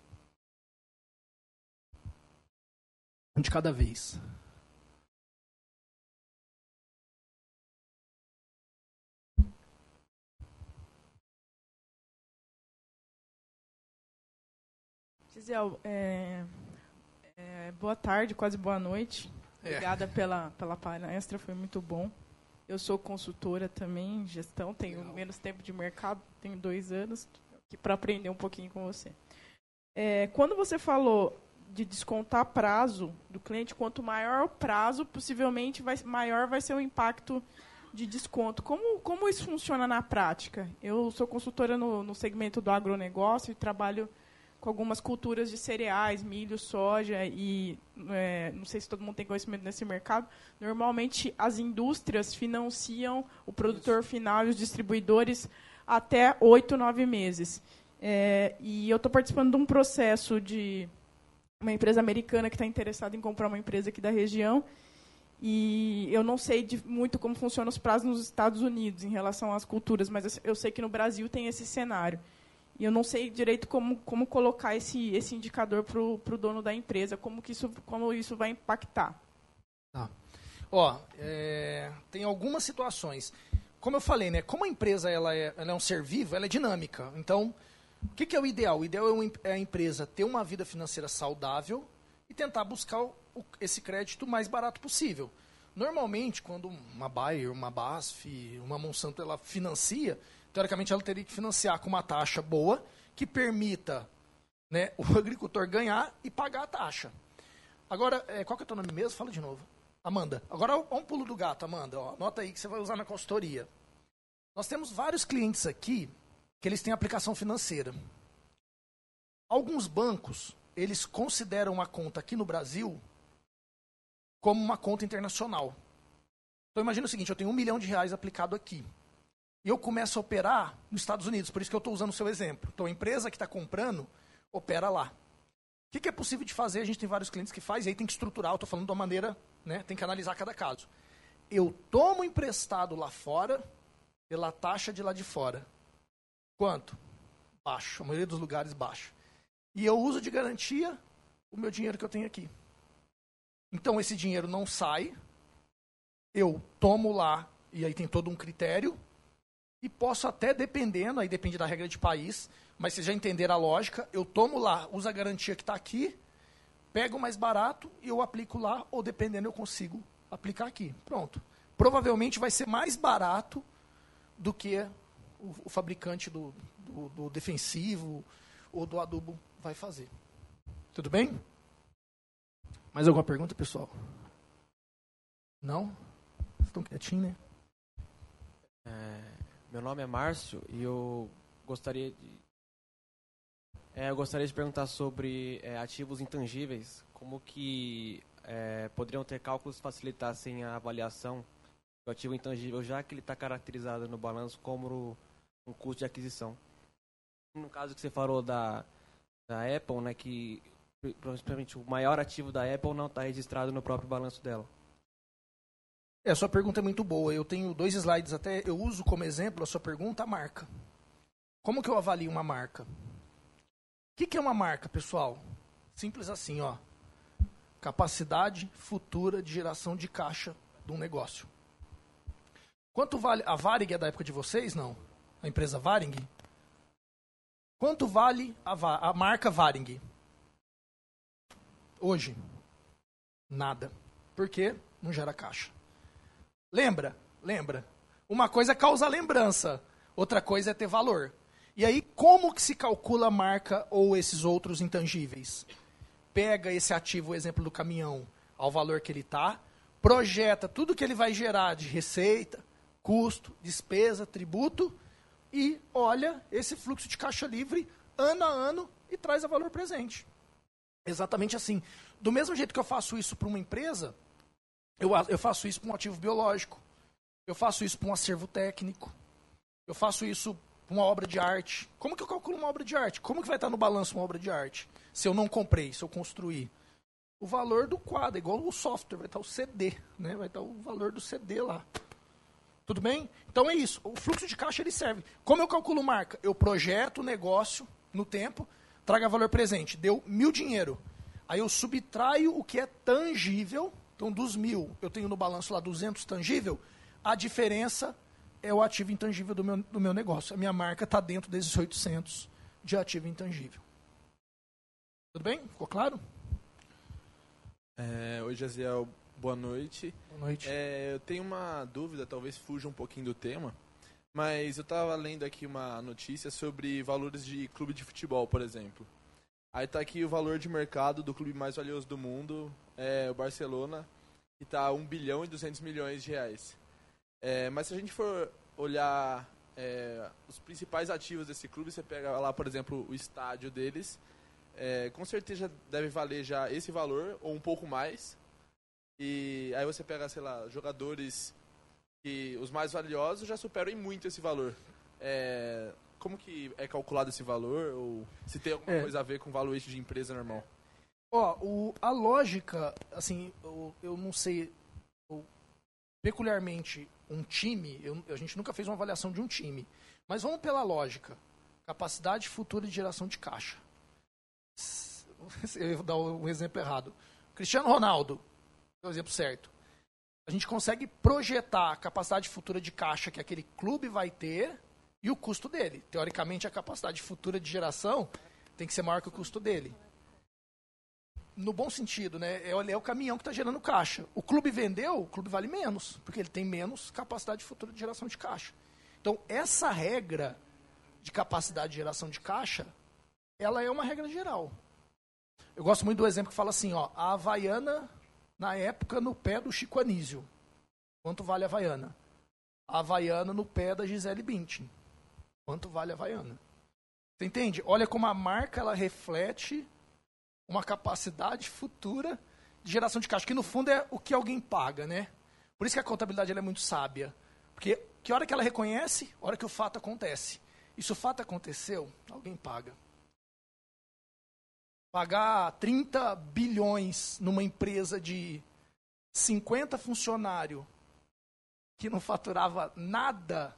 Um de cada vez. Gisel, é, é, boa tarde, quase boa noite. É. Obrigada é. pela, pela palestra, foi muito bom. Eu sou consultora também em gestão, tenho Legal. menos tempo de mercado, tenho dois anos, para aprender um pouquinho com você. É, quando você falou de descontar prazo do cliente, quanto maior o prazo, possivelmente vai, maior vai ser o impacto de desconto. Como, como isso funciona na prática? Eu sou consultora no, no segmento do agronegócio e trabalho com algumas culturas de cereais, milho, soja e é, não sei se todo mundo tem conhecimento nesse mercado. Normalmente as indústrias financiam o produtor final e os distribuidores até oito, nove meses. É, e eu estou participando de um processo de uma empresa americana que está interessada em comprar uma empresa aqui da região. E eu não sei de, muito como funcionam os prazos nos Estados Unidos em relação às culturas, mas eu sei que no Brasil tem esse cenário. E eu não sei direito como, como colocar esse, esse indicador para o dono da empresa, como, que isso, como isso vai impactar. Tá. Ó, é, tem algumas situações. Como eu falei, né, como a empresa ela é, ela é um ser vivo, ela é dinâmica. Então, o que, que, é o ideal? O ideal é, é a empresa ter uma vida financeira saudável e tentar buscar o, esse crédito mais barato possível. Normalmente, quando uma Bayer, uma BASF, uma Monsanto ela financia, teoricamente ela teria que financiar com uma taxa boa que permita né, o agricultor ganhar e pagar a taxa. Agora, é, qual que é o teu nome mesmo? Fala de novo. Amanda. Agora, um pulo do gato, Amanda. Ó, anota aí que você vai usar na consultoria. Nós temos vários clientes aqui que eles têm aplicação financeira. Alguns bancos, eles consideram a conta aqui no Brasil como uma conta internacional. Então imagina o seguinte, eu tenho um milhão de reais aplicado aqui. E eu começo a operar nos Estados Unidos, por isso que eu estou usando o seu exemplo. Então a empresa que está comprando, opera lá. O que, que, é possível de fazer? A gente tem vários clientes que faz, e aí tem que estruturar, estou falando de uma maneira, né, tem que analisar cada caso. Eu tomo emprestado lá fora, pela taxa de lá de fora. Quanto? Baixo, a maioria dos lugares baixo. E eu uso de garantia o meu dinheiro que eu tenho aqui. Então esse dinheiro não sai, eu tomo lá, e aí tem todo um critério, e posso até, dependendo, aí depende da regra de país, mas vocês já entenderam a lógica, eu tomo lá, uso a garantia que está aqui, pego mais barato e eu aplico lá, ou dependendo eu consigo aplicar aqui. Pronto. Provavelmente vai ser mais barato do que o, o fabricante do, do, do defensivo ou do adubo vai fazer. Tudo bem? Mais alguma pergunta, pessoal? Não? Estão quietinhos, né? É, meu nome é Márcio e eu gostaria de. É, eu gostaria de perguntar sobre é, ativos intangíveis. Como que é, poderiam ter cálculos que facilitassem a avaliação do ativo intangível, já que ele está caracterizado no balanço como um custo de aquisição? No caso que você falou da, da Apple, né, que principalmente o maior ativo da Apple não está registrado no próprio balanço dela. É, a sua pergunta é muito boa. Eu tenho dois slides até, eu uso como exemplo a sua pergunta a marca. Como que eu avalio uma marca? O que, que é uma marca, pessoal? Simples assim, ó. Capacidade futura de geração de caixa de um negócio. Quanto vale a Varig é da época de vocês, não? A empresa Varing? Quanto vale a, a marca Varing? Hoje, nada. Por quê? Não gera caixa. Lembra? Lembra? Uma coisa é causar lembrança, outra coisa é ter valor. E aí, como que se calcula a marca ou esses outros intangíveis? Pega esse ativo, o exemplo do caminhão, ao valor que ele está, projeta tudo que ele vai gerar de receita, custo, despesa, tributo, e olha esse fluxo de caixa livre ano a ano e traz a valor presente. Exatamente assim. Do mesmo jeito que eu faço isso para uma empresa, eu, eu faço isso para um ativo biológico. Eu faço isso para um acervo técnico. Eu faço isso para uma obra de arte. Como que eu calculo uma obra de arte? Como que vai estar no balanço uma obra de arte? Se eu não comprei, se eu construí. O valor do quadro, igual o software, vai estar o CD, né? Vai estar o valor do CD lá. Tudo bem? Então é isso. O fluxo de caixa ele serve. Como eu calculo marca? Eu projeto o negócio no tempo, traga valor presente. Deu mil dinheiro. Aí eu subtraio o que é tangível. Então, dos mil, eu tenho no balanço lá 200 tangível. A diferença é o ativo intangível do meu, do meu negócio. A minha marca está dentro desses 800 de ativo intangível. Tudo bem? Ficou claro? É, oi, Jaziel. Boa noite. Boa noite. É, eu tenho uma dúvida, talvez fuja um pouquinho do tema, mas eu estava lendo aqui uma notícia sobre valores de clube de futebol, por exemplo. Aí está aqui o valor de mercado do clube mais valioso do mundo, é o Barcelona, que está 1 bilhão e 200 milhões de reais. É, mas se a gente for olhar é, os principais ativos desse clube, você pega lá, por exemplo, o estádio deles, é, com certeza deve valer já esse valor, ou um pouco mais. E aí você pega, sei lá, jogadores que os mais valiosos já superam em muito esse valor. É, como que é calculado esse valor? Ou se tem alguma é. coisa a ver com o valuation de empresa normal? Ó, o, a lógica, assim, eu, eu não sei. Eu, peculiarmente, um time, eu, a gente nunca fez uma avaliação de um time. Mas vamos pela lógica. Capacidade futura de geração de caixa. Eu vou dar um exemplo errado. Cristiano Ronaldo, é o exemplo certo. A gente consegue projetar a capacidade futura de caixa que aquele clube vai ter e o custo dele. Teoricamente, a capacidade futura de geração tem que ser maior que o custo dele. no bom sentido, né? É, é o caminhão que está gerando caixa. O clube vendeu, o clube vale menos, porque ele tem menos capacidade futura de geração de caixa. Então, essa regra de capacidade de geração de caixa, ela é uma regra geral. Eu gosto muito do exemplo que fala assim, ó, a Havaiana, na época, no pé do Chico Anísio. Quanto vale a Havaiana? A Havaiana no pé da Gisele Bündchen. Quanto vale a Havaiana? Você entende? Olha como a marca ela reflete uma capacidade futura de geração de caixa, que no fundo é o que alguém paga, né? Por isso que a contabilidade é muito sábia. Porque que hora que ela reconhece, hora que o fato acontece. E se o fato aconteceu, alguém paga. Pagar 30 bilhões numa empresa de 50 funcionários que não faturava nada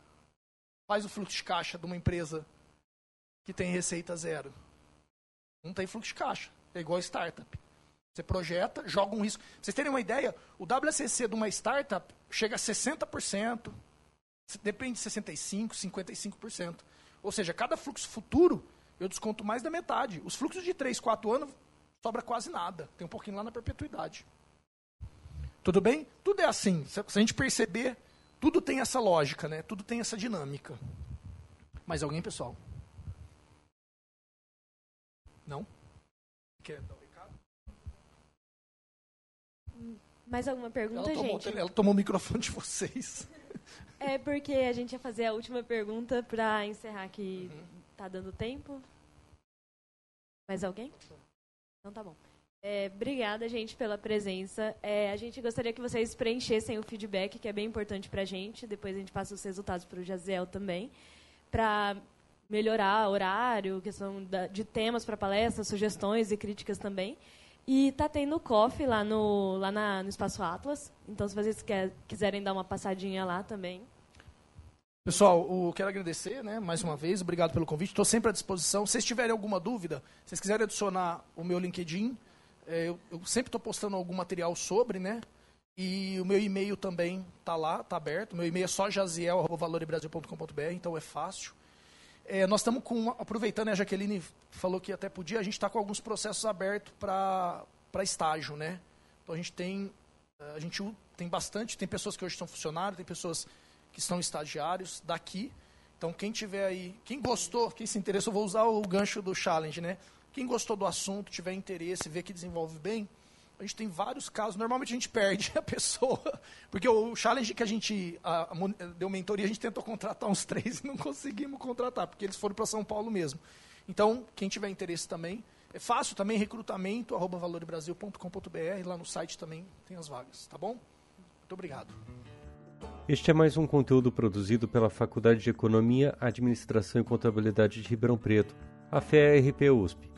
faz o fluxo de caixa de uma empresa que tem receita zero. Não tem fluxo de caixa. É igual startup. Você projeta, joga um risco. Vocês terem uma ideia, o WCC de uma startup chega a 60%, depende de 65%, 55%. Ou seja, cada fluxo futuro eu desconto mais da metade. Os fluxos de 3, 4 anos sobra quase nada. Tem um pouquinho lá na perpetuidade. Tudo bem? Tudo é assim. Se a gente perceber, tudo tem essa lógica, né? Tudo tem essa dinâmica. Mais alguém, pessoal? Não? Quer dar um recado? Mais alguma pergunta, ela tomou, gente? Ela tomou o microfone de vocês. É porque a gente ia fazer a última pergunta para encerrar que uhum. tá dando tempo. Mais alguém? Então tá bom. É, obrigada, gente, pela presença. É, a gente gostaria que vocês preenchessem o feedback, que é bem importante para a gente. Depois a gente passa os resultados para o Jaziel também, para melhorar horário, questão de temas para palestras, sugestões e críticas também. E tá tendo coffee lá no, lá na, no Espaço Atlas. Então, se vocês quer, quiserem dar uma passadinha lá também. Pessoal, quero agradecer, né, mais uma vez, obrigado pelo convite. Estou sempre à disposição. Se vocês tiverem alguma dúvida, se vocês quiserem adicionar o meu LinkedIn, é, eu, eu, sempre estou postando algum material sobre, né? E o meu e-mail também está lá, está aberto. Meu e-mail é só jaziel.valorebrasil.com.br, então é fácil. É, nós estamos com, aproveitando, a Jaqueline falou que até podia, a gente está com alguns processos abertos para estágio, né? Então a gente tem, eh, a gente tem bastante, tem pessoas que hoje são funcionários, tem pessoas que são estagiários daqui. Então quem tiver aí, quem gostou, quem se interessou, vou usar o gancho do challenge, né? Quem gostou do assunto, tiver interesse, vê que desenvolve bem, a gente tem vários casos. Normalmente a gente perde a pessoa, porque o challenge que a gente a, a, deu mentoria, a gente tentou contratar uns três e não conseguimos contratar, porque eles foram para São Paulo mesmo. Então, quem tiver interesse também, é fácil também, recrutamento, arroba valorebrasil.com.br, lá no site também tem as vagas, tá bom? Muito obrigado. Este é mais um conteúdo produzido pela Faculdade de Economia, Administração e Contabilidade de Ribeirão Preto, a FEA-RP USP.